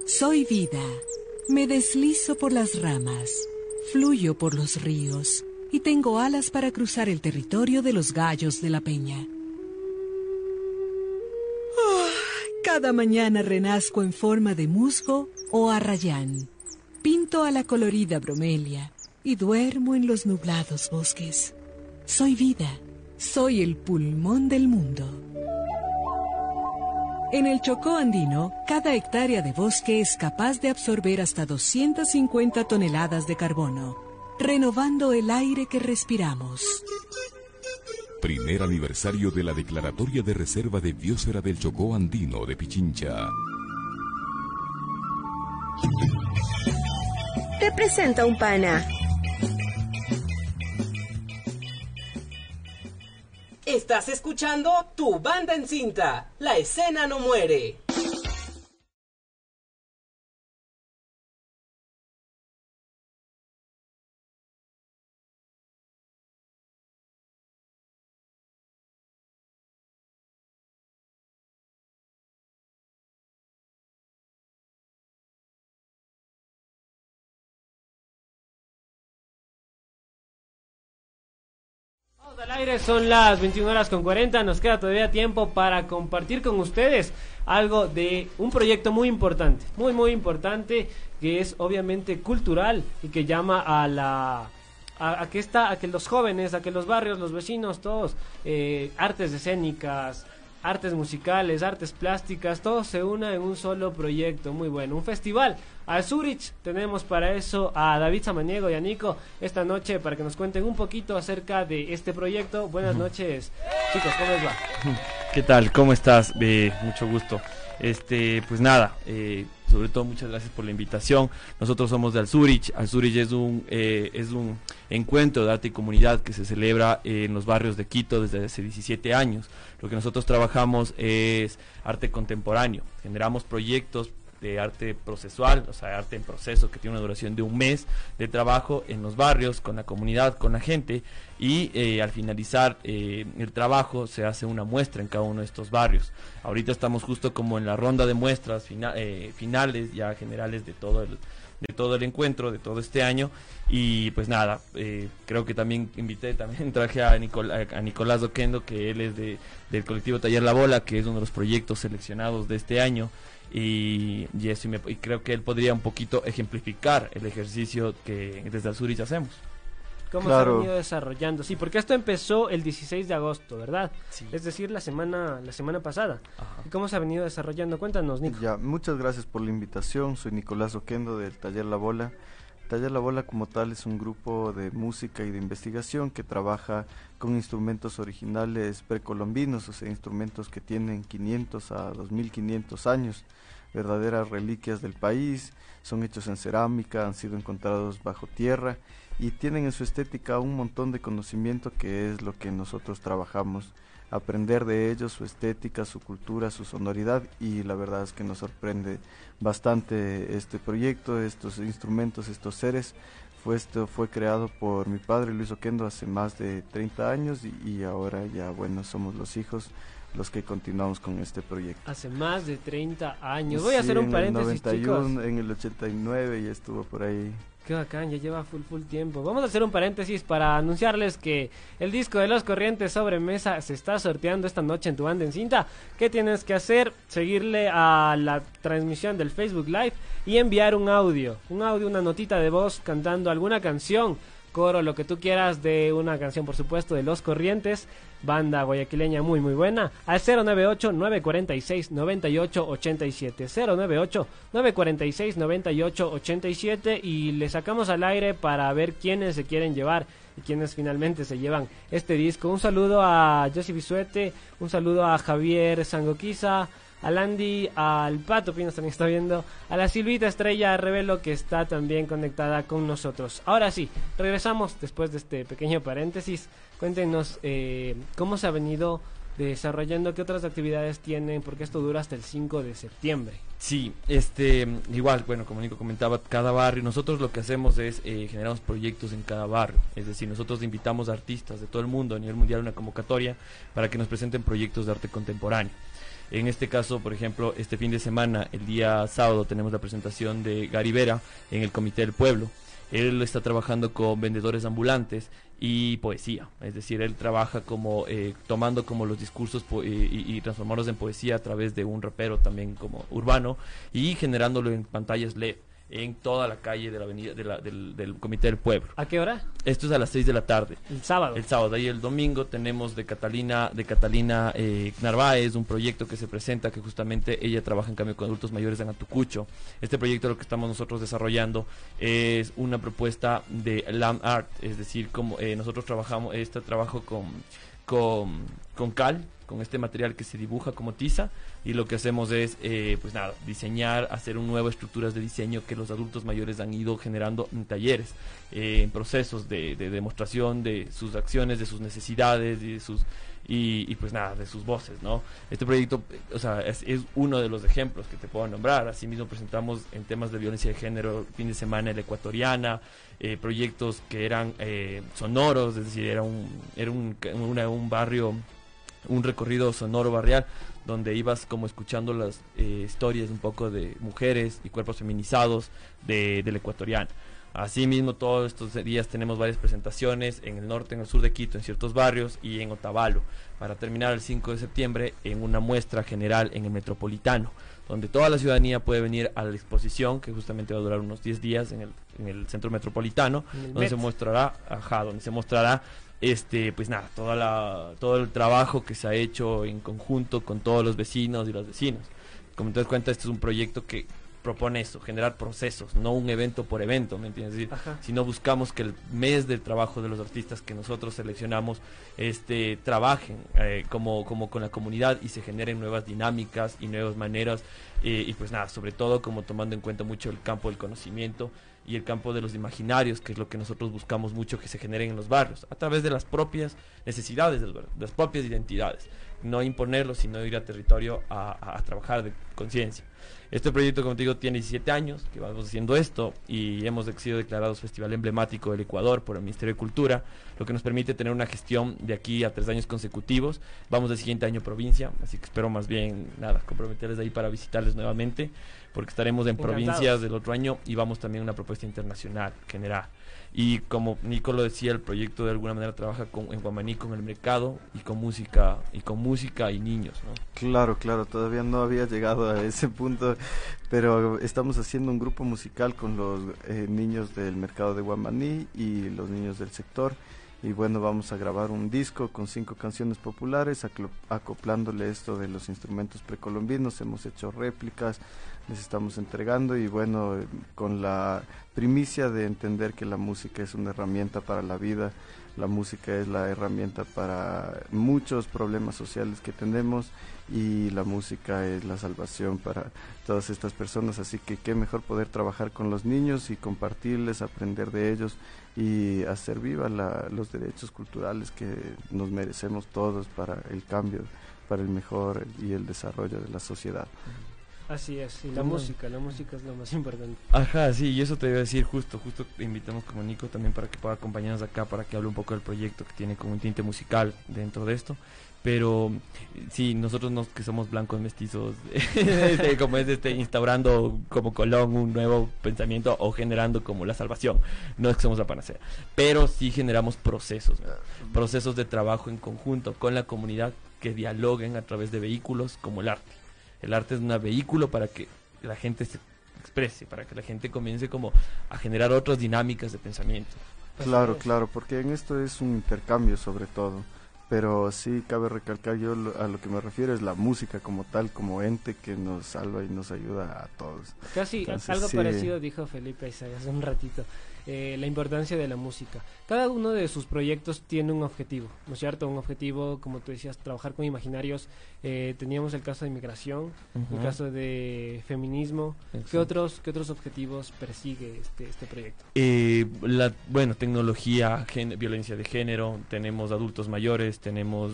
Soy vida. Me deslizo por las ramas, fluyo por los ríos, y tengo alas para cruzar el territorio de los gallos de la peña. Oh, cada mañana renazco en forma de musgo o arrayán. Pinto a la colorida bromelia y duermo en los nublados bosques. Soy vida, soy el pulmón del mundo. En el Chocó andino, cada hectárea de bosque es capaz de absorber hasta 250 toneladas de carbono, renovando el aire que respiramos. Primer aniversario de la Declaratoria de Reserva de Biosfera del Chocó Andino de Pichincha. Representa un pana. Estás escuchando Tu Banda en Cinta. La escena no muere. Aire, son las 21 horas con 40, nos queda todavía tiempo para compartir con ustedes algo de un proyecto muy importante, muy muy importante, que es obviamente cultural y que llama a la... A, que está, a que los jóvenes, a que los barrios, los vecinos, todos, eh, artes escénicas, artes musicales, artes plásticas, todo se una en un solo proyecto, muy bueno, un festival. A Zurich tenemos para eso a David Samaniego y a Nico esta noche para que nos cuenten un poquito acerca de este proyecto. Buenas noches, chicos, ¿cómo les va? ¿Qué tal? ¿Cómo estás? Eh, mucho gusto. Este, pues nada, eh, sobre todo muchas gracias por la invitación. Nosotros somos de Alzurich. Alzurich es un, eh, es un encuentro de arte y comunidad que se celebra en los barrios de Quito desde hace 17 años. Lo que nosotros trabajamos es arte contemporáneo. Generamos proyectos de arte procesual, o sea, arte en proceso que tiene una duración de un mes de trabajo en los barrios, con la comunidad, con la gente y eh, al finalizar eh, el trabajo se hace una muestra en cada uno de estos barrios. Ahorita estamos justo como en la ronda de muestras eh, finales, ya generales de todo el de todo el encuentro de todo este año y pues nada creo que también invité también traje a, a Nicolás Doquendo que él es de, del colectivo Taller La Bola que es uno de los proyectos seleccionados de este año y, y eso y, creo que él podría un poquito ejemplificar el ejercicio que desde el Zurich hacemos. ¿Cómo se ha venido desarrollando? Sí, porque esto empezó el 16 de agosto, ¿verdad? Es decir, la semana la semana pasada. ¿Y cómo se ha venido desarrollando? Cuéntanos, Nico. Ya, muchas gracias por la invitación. Soy Nicolás Oquendo del Taller La Bola. Taller La Bola como tal es un grupo de música y de investigación que trabaja con instrumentos originales precolombinos, o sea, instrumentos que tienen 500 a 2500 años, verdaderas reliquias del país, son hechos en cerámica, han sido encontrados bajo tierra y tienen en su estética un montón de conocimiento que es lo que nosotros trabajamos aprender de ellos, su estética, su cultura, su sonoridad y la verdad es que nos sorprende bastante este proyecto, estos instrumentos, estos seres. Fue, esto fue creado por mi padre Luis Oquendo hace más de 30 años y, ahora ya bueno somos los hijos los que continuamos con este proyecto. Hace más de 30 años. Voy a hacer un paréntesis, en el 91, chicos. En el 89 y estuvo por ahí Qué bacán, ya lleva full full tiempo. Vamos a hacer un paréntesis para anunciarles que el disco de los corrientes sobre mesa se está sorteando esta noche en tu banda en cinta. ¿Qué tienes que hacer? Seguirle a la transmisión del Facebook Live y enviar un audio. Un audio, una notita de voz cantando alguna canción coro, lo que tú quieras de una canción, por supuesto, de Los Corrientes, banda guayaquileña muy muy buena, al 098-946-9887, 098-946-9887 y le sacamos al aire para ver quiénes se quieren llevar y quiénes finalmente se llevan este disco. Un saludo a Josy Bisuete, un saludo a Javier Sangoquiza, al Andy, al Pato Pinos también está viendo, a la Silvita Estrella Revelo que está también conectada con nosotros. Ahora sí, regresamos después de este pequeño paréntesis. Cuéntenos eh, cómo se ha venido desarrollando, qué otras actividades tienen, porque esto dura hasta el 5 de septiembre. Sí, este, igual, bueno, como Nico comentaba, cada barrio, nosotros lo que hacemos es eh, generamos proyectos en cada barrio, es decir, nosotros invitamos a artistas de todo el mundo a nivel mundial a una convocatoria para que nos presenten proyectos de arte contemporáneo. En este caso, por ejemplo, este fin de semana, el día sábado, tenemos la presentación de Gary Vera en el Comité del Pueblo. Él está trabajando con vendedores ambulantes y poesía. Es decir, él trabaja como eh, tomando como los discursos y, y, transformarlos en poesía a través de un rapero también como urbano y generándolo en pantallas LED en toda la calle de la avenida del, del, Comité del Pueblo. ¿A qué hora? Esto es a las 6 de la tarde. El sábado. El sábado. Ahí el domingo tenemos de Catalina, de Catalina eh, Narváez, un proyecto que se presenta que justamente ella trabaja en cambio con adultos mayores en Atucucho. Este proyecto lo que estamos nosotros desarrollando es una propuesta de land art, es decir, como eh, nosotros trabajamos, este trabajo con, con, con cal, con este material que se dibuja como tiza y lo que hacemos es, eh, pues nada, diseñar, hacer un nuevo estructuras de diseño que los adultos mayores han ido generando en talleres, eh, en procesos de, demostración de sus acciones, de sus necesidades y de sus y, pues nada, de sus voces, ¿no? Este proyecto, o sea, es, uno de los ejemplos que te puedo nombrar. Asimismo presentamos en temas de violencia de género fin de semana la ecuatoriana, eh, proyectos que eran sonoros, es decir, era un, era un, un barrio un recorrido sonoro barrial donde ibas como escuchando las eh, historias un poco de mujeres y cuerpos feminizados de, del ecuatoriano. Asimismo, todos estos días tenemos varias presentaciones en el norte, en el sur de Quito, en ciertos barrios y en Otavalo, para terminar el 5 de septiembre en una muestra general en el Metropolitano, donde toda la ciudadanía puede venir a la exposición, que justamente va a durar unos 10 días en el, en el Centro Metropolitano, donde se mostrará, ajá, donde se mostrará este pues nada toda la, todo el trabajo que se ha hecho en conjunto con todos los vecinos y los vecinos como te das cuenta este es un proyecto que propone eso generar procesos no un evento por evento me entiendes si no buscamos que el mes del trabajo de los artistas que nosotros seleccionamos este trabajen eh, como como con la comunidad y se generen nuevas dinámicas y nuevas maneras eh, y pues nada sobre todo como tomando en cuenta mucho el campo del conocimiento y el campo de los imaginarios, que es lo que nosotros buscamos mucho que se generen en los barrios, a través de las propias necesidades de las propias identidades. No imponerlo, sino ir a territorio a, trabajar de conciencia. Este proyecto, como te digo, tiene 17 años que vamos haciendo esto y hemos sido declarados Festival Emblemático del Ecuador por el Ministerio de Cultura, lo que nos permite tener una gestión de aquí a tres años consecutivos. Vamos del siguiente año provincia, así que espero más bien, nada, comprometerles ahí para visitarles nuevamente porque estaremos en provincias del otro año y vamos también a una propuesta internacional general. Y como Nico lo decía, el proyecto de alguna manera trabaja con, en Guamaní con el mercado y con música y con música y niños, ¿no? Claro, claro, todavía no había llegado a ese punto, pero estamos haciendo un grupo musical con los eh, niños del mercado de Guamaní y los niños del sector y bueno, vamos a grabar un disco con cinco canciones populares, acoplándole esto de los instrumentos precolombinos, hemos hecho réplicas, les estamos entregando y bueno, con la primicia de entender que la música es una herramienta para la vida, la música es la herramienta para muchos problemas sociales que tenemos y la música es la salvación para todas estas personas, así que qué mejor poder trabajar con los niños y compartirles, aprender de ellos y hacer viva los derechos culturales que nos merecemos todos para el cambio, para el mejor y el desarrollo de la sociedad. Así es, y la música, la música es lo más importante. Ajá, sí, y eso te iba a decir justo, justo te invitamos como Nico también para que pueda acompañarnos acá, para que hable un poco del proyecto que tiene como un tinte musical dentro de esto. Pero sí, nosotros nos, que somos blancos mestizos, este, como es este, instaurando como Colón un nuevo pensamiento o generando como la salvación. No es que somos la panacea, pero sí generamos procesos, procesos de trabajo en conjunto con la comunidad que dialoguen a través de vehículos como el arte el arte es un vehículo para que la gente se exprese, para que la gente comience como a generar otras dinámicas de pensamiento. Claro, claro, porque en esto es un intercambio sobre todo. Pero sí cabe recalcar yo a lo que me refiero es la música como tal, como ente que nos salva y nos ayuda a todos. Casi algo parecido dijo Felipe hace un ratito. Eh, la importancia de la música. Cada uno de sus proyectos tiene un objetivo, ¿no es cierto? Un objetivo, como tú decías, trabajar con imaginarios. Eh, teníamos el caso de inmigración, el caso de feminismo. ¿Qué otros, ¿Qué otros objetivos persigue este, este proyecto? Eh, la, bueno, tecnología, violencia de género, tenemos adultos mayores, tenemos...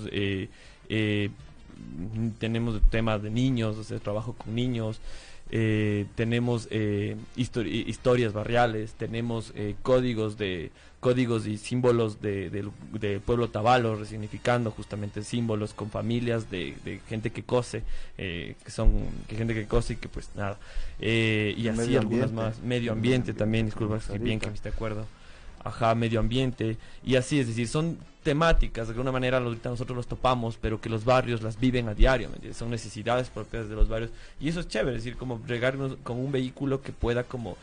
tenemos temas de niños, o sea, trabajo con niños, eh, tenemos eh, historias barriales, tenemos eh, códigos de códigos y símbolos del de, pueblo tabalo, resignificando justamente símbolos con familias de, gente que cose, que son que gente que cose y que pues nada, y así algunas más, medio ambiente también, disculpa, bien que me esté acuerdo. Ajá, medio ambiente, y así, es decir, son temáticas, de alguna manera ahorita nosotros los topamos, pero que los barrios las viven a diario. Son necesidades propias de los barrios, y eso es chévere, es decir, como regarnos con un vehículo que pueda como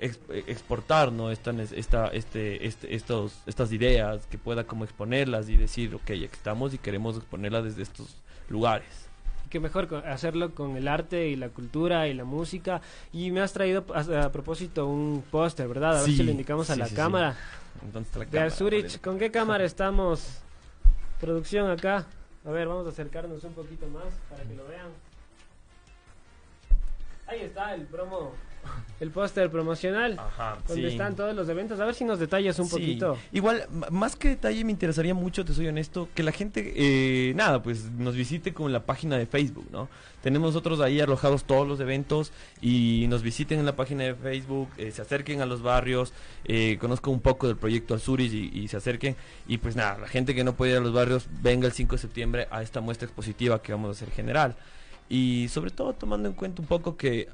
eh, exportar ¿no? esta, esta, este, este, estos, estas ideas, que pueda como exponerlas y decir, ok, estamos y queremos exponerlas desde estos lugares. Qué mejor hacerlo con el arte y la cultura y la música. Y me has traído a, a propósito un póster, ¿verdad? A ver si lo indicamos a sí, la sí, cámara. Entonces, la De cámara, Zurich. ¿con qué cámara estamos? Producción acá. A ver, vamos a acercarnos un poquito más para que lo vean. Ahí está el promo, el póster promocional. Ajá, donde sí. están todos los eventos. A ver si nos detallas un Sí. poquito. Igual, más que detalle, me interesaría mucho, te soy honesto, que la gente, eh, nada, pues nos visite con la página de Facebook, ¿no? Tenemos nosotros ahí alojados todos los eventos y nos visiten en la página de Facebook, eh, se acerquen a los barrios, eh, conozcan un poco del proyecto Azuris y, y se acerquen. Y pues nada, la gente que no puede ir a los barrios, venga el 5 de septiembre a esta muestra expositiva que vamos a hacer general. Y sobre todo tomando en cuenta un poco que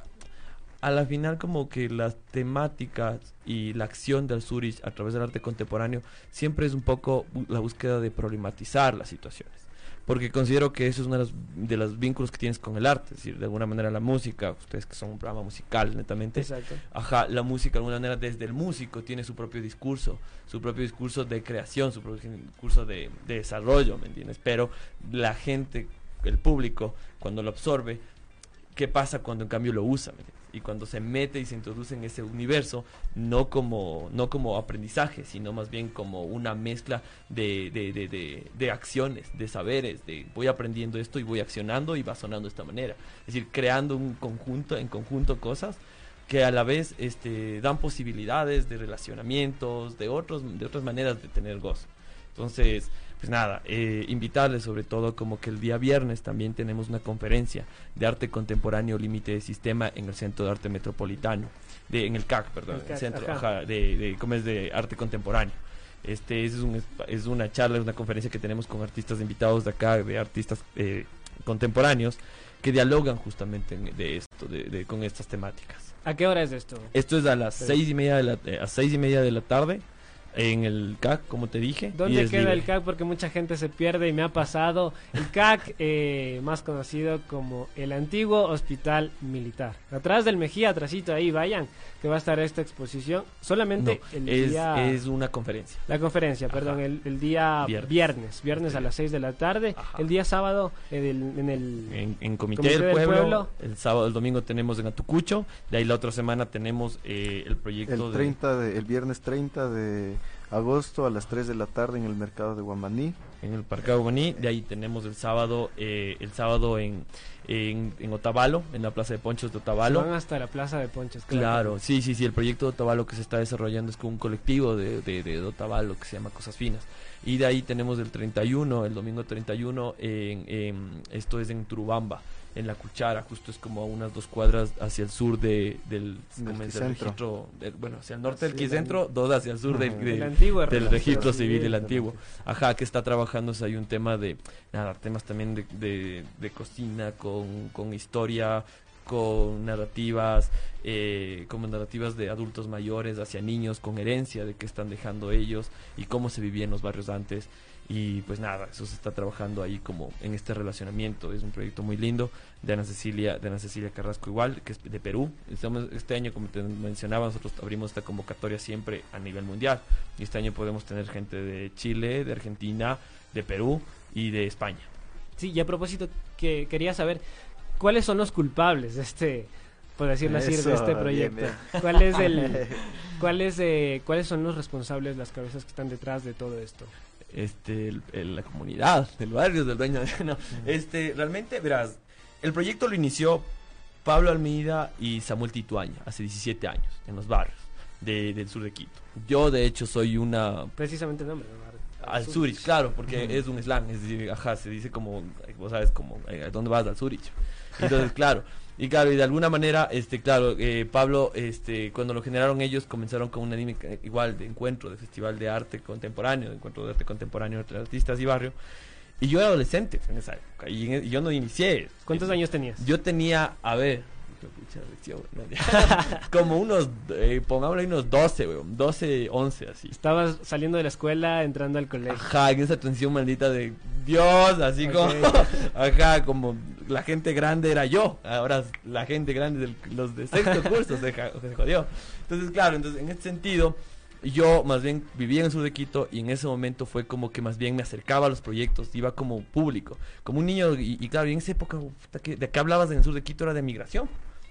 a la final como que las temáticas y la acción del Zurich a través del arte contemporáneo siempre es un poco la búsqueda de problematizar las situaciones. Porque considero que eso es uno de los, de los vínculos que tienes con el arte, es decir, de alguna manera la música, ustedes que son un programa musical netamente, Exacto. ajá, la música de alguna manera desde el músico tiene su propio discurso, su propio discurso de creación, su propio discurso de, de desarrollo, ¿me entiendes? Pero la gente, el público, cuando lo absorbe, ¿qué pasa cuando en cambio lo usa? ¿me entiendes? Y cuando se mete y se introduce en ese universo, no como, no como aprendizaje, sino más bien como una mezcla de, de, de, de, de acciones, de saberes, de voy aprendiendo esto y voy accionando y va sonando de esta manera. Es decir, creando un conjunto, en conjunto cosas que a la vez este, dan posibilidades de relacionamientos, de, otros, de otras maneras de tener gozo. Entonces, pues nada, eh, invitarles sobre todo como que el día viernes también tenemos una conferencia de arte contemporáneo límite de sistema en el Centro de Arte Metropolitano, de, en el CAC, perdón, El el Centro ajá. ajá, de, de, ¿cómo es? de Arte Contemporáneo. Este es, un, es una charla, es una conferencia que tenemos con artistas invitados de acá, de artistas eh, contemporáneos, que dialogan justamente en- de esto, de, de- con estas temáticas. ¿A qué hora es esto? Esto es a las seis y media de la, a seis y media de la tarde en el CAC, como te dije. ¿Dónde queda libre. el CAC? Porque mucha gente se pierde y me ha pasado. El CAC, eh, más conocido como el antiguo Hospital Militar. Atrás del Mejía, atrásito ahí, vayan, que va a estar esta exposición. Solamente No, el es, día... es una conferencia. La conferencia, perdón, el, el día Viernes. viernes, viernes, a las 6 de la tarde. El día sábado en el... En, el En, en Comité, del, pueblo, Pueblo. el sábado, el domingo tenemos en Atucucho, de ahí la otra semana tenemos eh, el proyecto El, de 30 de, el viernes 30 de agosto a las 3 de la tarde en el mercado de Guamaní. en el Parque Aguaní, de ahí tenemos el sábado, eh, el sábado en, en, en Otavalo, en la Plaza de Ponchos de Se Otavalo. van hasta la Plaza de Ponches. Claro, sí, sí, sí, el proyecto de Otavalo que se está desarrollando es con un colectivo de, de, de Otavalo que se llama Cosas Finas. Y de ahí tenemos el 31, el domingo 31, en, en- esto es en Turubamba, en La Cuchara, justo es como a unas dos cuadras hacia el sur de, del, Del registro, del- bueno, hacia el norte del Sí, Quicentro, dos hacia el sur del, Ajá. del- El antiguo del registro civil, civil, el del antiguo. Ajá, que está trabajándose ahí un tema de, nada, temas también de, de, de cocina, con, con historia, con narrativas, eh, como narrativas de adultos mayores hacia niños, con herencia de qué están dejando ellos y cómo se vivía en los barrios antes. Y pues nada, eso se está trabajando ahí como en este relacionamiento. Es un proyecto muy lindo de Ana Cecilia, de Ana Cecilia Carrasco igual, que es de Perú. Estamos, este año, como te mencionaba, nosotros abrimos esta convocatoria siempre a nivel mundial. Y este año podemos tener gente de Chile, de Argentina, de Perú y de España. Sí, y a propósito, que quería saber cuáles son los culpables de este, por decirlo así, Eso, de este bien, proyecto. bien. ¿Cuál es el, cuál es, eh, ¿Cuáles son los responsables, las cabezas que están detrás de todo esto? Este el- el- la comunidad del barrio del dueño de- no, este realmente verás el proyecto lo inició Pablo Almeida y Samuel Tituaña hace 17 años en los barrios de- del sur de Quito yo de hecho soy una Precisamente el nombre. ¿no? al Zurich, claro, porque es un slang, es decir, ajá, se dice como, vos sabes, como, eh, ¿a dónde vas? Al Zurich. Entonces, claro, y claro, y de alguna manera, este, claro, eh, Pablo, este, cuando lo generaron ellos, comenzaron con una dinámica eh, igual de encuentro, de festival de arte contemporáneo, de encuentro de arte contemporáneo entre artistas y barrio. Y yo era adolescente en esa época, y, en- y yo no inicié. ¿Cuántos años tenías? Yo tenía, a ver, como unos, eh, pongámosle unos 12, weón, 12, 11, así. Estabas saliendo de la escuela, entrando al colegio. Ajá, en esa tensión maldita de Dios, así como, ajá, como la gente grande era yo, ahora la gente grande de los de sexto curso se, se jodió. Entonces, claro, entonces en este sentido yo más bien vivía en el sur de Quito y en ese momento fue como que más bien me acercaba a los proyectos, iba como público, como un niño y, claro, y en esa época, ¿de qué hablabas en el sur de Quito? Era de migración,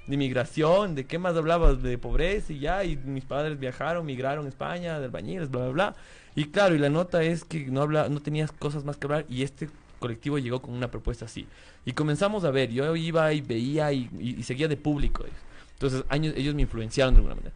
de migración, ¿de qué más hablabas? De pobreza y ya, y mis padres viajaron, migraron a España, de albañiles, bla, bla, bla. Y claro, y la nota es que no, habla, no tenías cosas más que hablar y este colectivo llegó con una propuesta así. Y comenzamos a ver, yo iba y veía y, y seguía de público. Entonces, años, ellos me influenciaron de alguna manera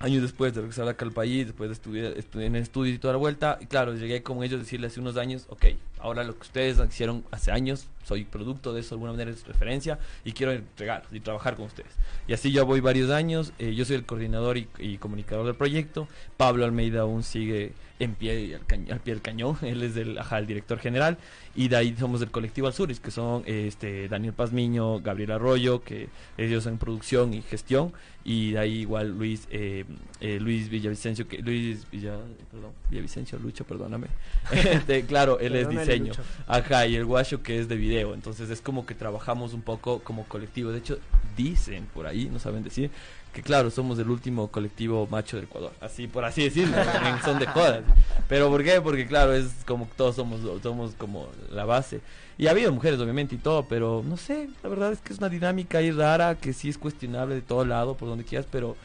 años después de regresar acá al país, después de estudiar, en estudios y toda la vuelta, y claro, llegué con ellos a decirle hace unos años, ok, ahora lo que ustedes hicieron hace años, soy producto de eso de alguna manera, es referencia, y quiero entregar y trabajar con ustedes. Y así ya voy varios años, eh, yo soy el coordinador y, comunicador del proyecto, Pablo Almeida aún sigue en pie al, al pie del cañón, él es el, ajá, el director general, y de ahí somos del colectivo Alzuris, que son este Daniel Pazmiño, Gabriel Arroyo, que ellos en producción y gestión, y de ahí igual Luis eh, eh, Luis Villavicencio que Luis Villa, perdón, Villavicencio Lucho perdóname. Este, claro él es diseño. Ajá y el guacho que es de video. Entonces es como que trabajamos un poco como colectivo. De hecho dicen por ahí no saben decir que claro somos el último colectivo macho del Ecuador así por así decirlo son de jodas pero por qué porque claro es como todos somos somos como la base y ha habido mujeres, obviamente, y todo, pero no sé, la verdad es que es una dinámica ahí rara, que sí es cuestionable de todo lado, por donde quieras, pero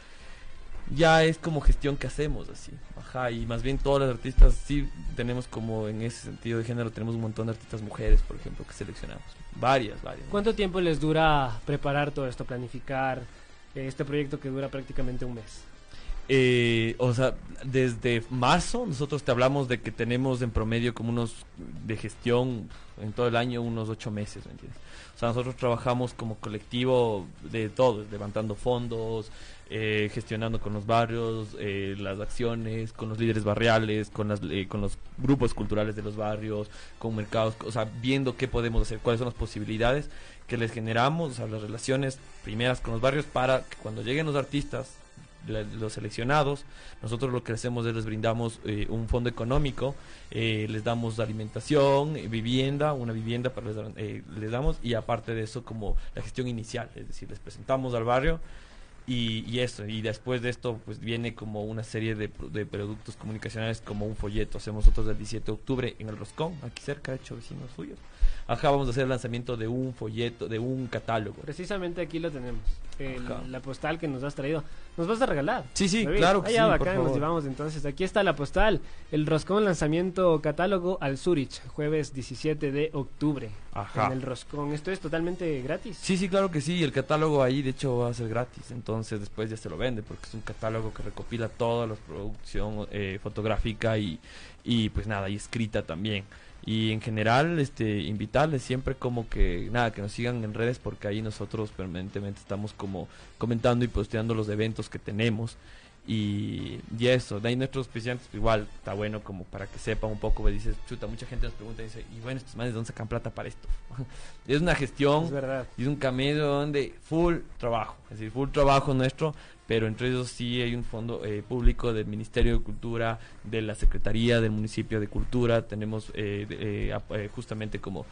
ya es como gestión que hacemos, así. Ajá, y más bien todas las artistas, sí tenemos como en ese sentido de género, tenemos un montón de artistas mujeres, por ejemplo, que seleccionamos. Varias, varias. ¿Cuánto tiempo les dura preparar todo esto, planificar este proyecto que dura prácticamente un mes? Eh, o sea, desde marzo nosotros te hablamos de que tenemos en promedio como unos de gestión en todo el año unos ocho meses, ¿me entiendes? O sea, nosotros trabajamos como colectivo de todo, levantando fondos, eh, gestionando con los barrios, eh, las acciones, con los líderes barriales, con, las, con los grupos culturales de los barrios, con mercados, o sea, viendo qué podemos hacer, cuáles son las posibilidades que les generamos, o sea, las relaciones primeras con los barrios para que cuando lleguen los artistas los seleccionados. Nosotros lo que hacemos es les brindamos eh, un fondo económico, eh, les damos alimentación, eh, vivienda, una vivienda para les, les damos y aparte de eso como la gestión inicial, es decir, les presentamos al barrio y, y, eso, y después de esto pues viene como una serie de, de, productos comunicacionales como un folleto. Hacemos nosotros el 17 de octubre en el Roscón, aquí cerca, hecho vecinos suyos. Ajá, vamos a hacer el lanzamiento de un folleto, de un catálogo. Precisamente aquí lo tenemos, la postal que nos has traído. ¿Nos vas a regalar? Sí, sí, claro que Allá sí, nos llevamos entonces. Aquí está la postal, el Roscón lanzamiento catálogo al Zurich, jueves 17 de octubre. Ajá. En el Roscón. ¿Esto es totalmente gratis? Sí, sí, claro que sí. El catálogo ahí, de hecho, va a ser gratis. Entonces después ya se lo vende porque es un catálogo que recopila toda la producción eh, fotográfica y, y pues nada, y escrita también y en general este invitarles siempre como que nada que nos sigan en redes porque ahí nosotros permanentemente estamos como comentando y posteando los eventos que tenemos y, y eso, de ahí nuestros auspiciantes pues, igual está bueno como para que sepan un poco, me pues, dices, chuta, mucha gente nos pregunta y dice, y bueno, estos manes de dónde sacan plata para esto. es una gestión, y es un camino donde full trabajo, es decir, full trabajo nuestro, pero entre ellos sí hay un fondo eh, público del Ministerio de Cultura, de la Secretaría del Municipio de Cultura, tenemos eh, eh, justamente como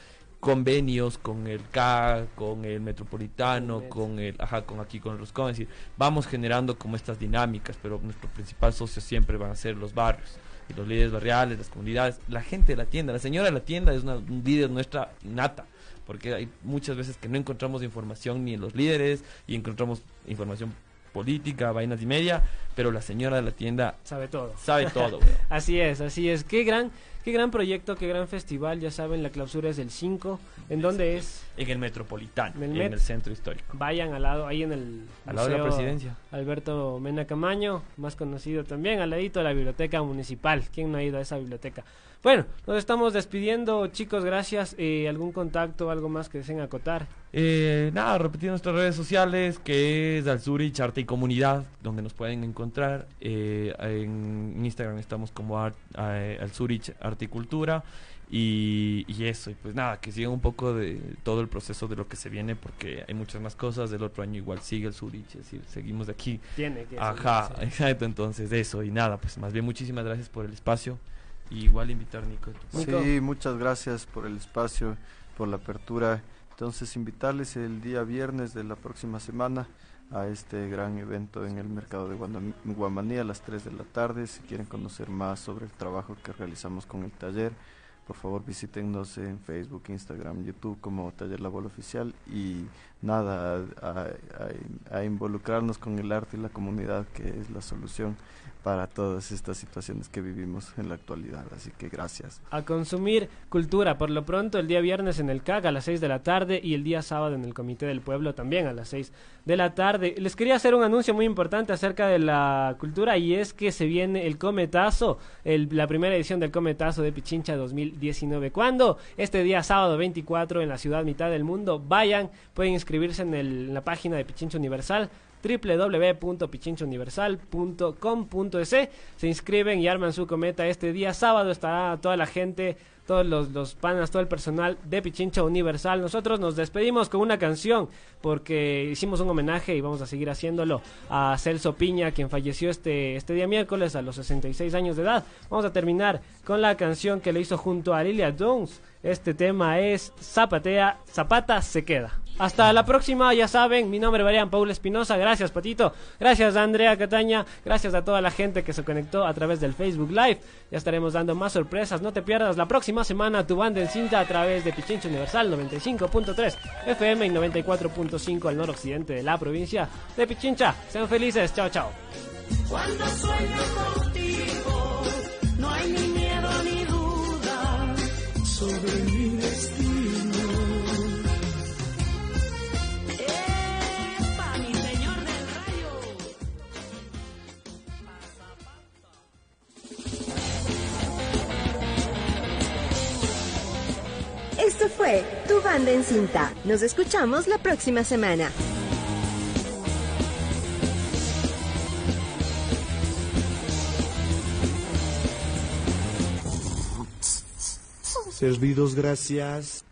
convenios con el K, con el Metropolitano, con el, ajá, con aquí con el Roscón, es decir, vamos generando como estas dinámicas, pero nuestro principal socio siempre van a ser los barrios y los líderes barriales, las comunidades, la gente de la tienda, la señora de la tienda es una un líder nuestra nata, porque hay muchas veces que no encontramos información ni en los líderes y encontramos información política, vainas y media, pero la señora de la tienda sabe todo. Sabe todo. así es, así es. Qué gran Qué gran proyecto, qué gran festival. Ya saben, la clausura es el 5. ¿En dónde es? En el Metropolitano, en el, centro histórico. Vayan al lado, ahí en el. Al lado de la presidencia. Alberto Mena Camaño, más conocido también, al ladito de la biblioteca municipal. ¿Quién no ha ido a esa biblioteca? Bueno, nos estamos despidiendo, chicos, gracias. Eh, ¿Algún contacto, algo más que deseen acotar? Eh, nada, repetir nuestras redes sociales, que es Alzuri, Arte y Comunidad, donde nos pueden encontrar. Eh, en Instagram estamos como eh, Articultura y, y, eso, y pues nada, que sigan un poco de todo el proceso de lo que se viene porque hay muchas más cosas, del otro año igual sigue el Zurich, es decir, seguimos de aquí. Tiene que Ajá, exacto, entonces eso, y nada, pues más bien muchísimas gracias por el espacio y igual invitar Nico. Sí, muchas gracias por el espacio, por la apertura. Entonces invitarles el día viernes de la próxima semana a este gran evento en el mercado de Guamaní a las 3 de la tarde. Si quieren conocer más sobre el trabajo que realizamos con el taller, por favor visítenos en Facebook, Instagram, YouTube como Taller La Bola Oficial y nada, a, involucrarnos con el arte y la comunidad que es la solución para todas estas situaciones que vivimos en la actualidad. Así que gracias. A consumir cultura, por lo pronto el día viernes en el CAG a las 6 de la tarde y el día sábado en el Comité del Pueblo también a las 6 de la tarde. Les quería hacer un anuncio muy importante acerca de la cultura y es que se viene el Cometazo, la primera edición del Cometazo de Pichincha 2019. ¿Cuándo? Este día sábado 24 en la ciudad mitad del mundo. Vayan, pueden inscribirse el, en la página de Pichincha Universal www.pichinchouniversal.com.es Se inscriben y arman su cometa este día sábado. Estará toda la gente, todos los, los, panas, todo el personal de Pichincha Universal. Nosotros nos despedimos con una canción porque hicimos un homenaje y vamos a seguir haciéndolo a Celso Piña, quien falleció este, este día miércoles a los 66 años de edad. Vamos a terminar con la canción que le hizo junto a Lilia Jones. Este tema es Zapatea, Zapata se queda. Hasta la próxima, ya saben, mi nombre es Marian Paul Espinosa, gracias Patito, gracias Andrea Cataña, gracias a toda la gente que se conectó a través del Facebook Live, ya estaremos dando más sorpresas, no te pierdas la próxima semana tu banda en cinta a través de Pichincha Universal 95.3 FM y 94.5 al noroccidente de la provincia de Pichincha, sean felices, chao chao. Cuando sueño contigo, no hay ni miedo ni duda sobre mi destino. Esto fue Tu Banda en Cinta. Nos escuchamos la próxima semana. Servidos, gracias.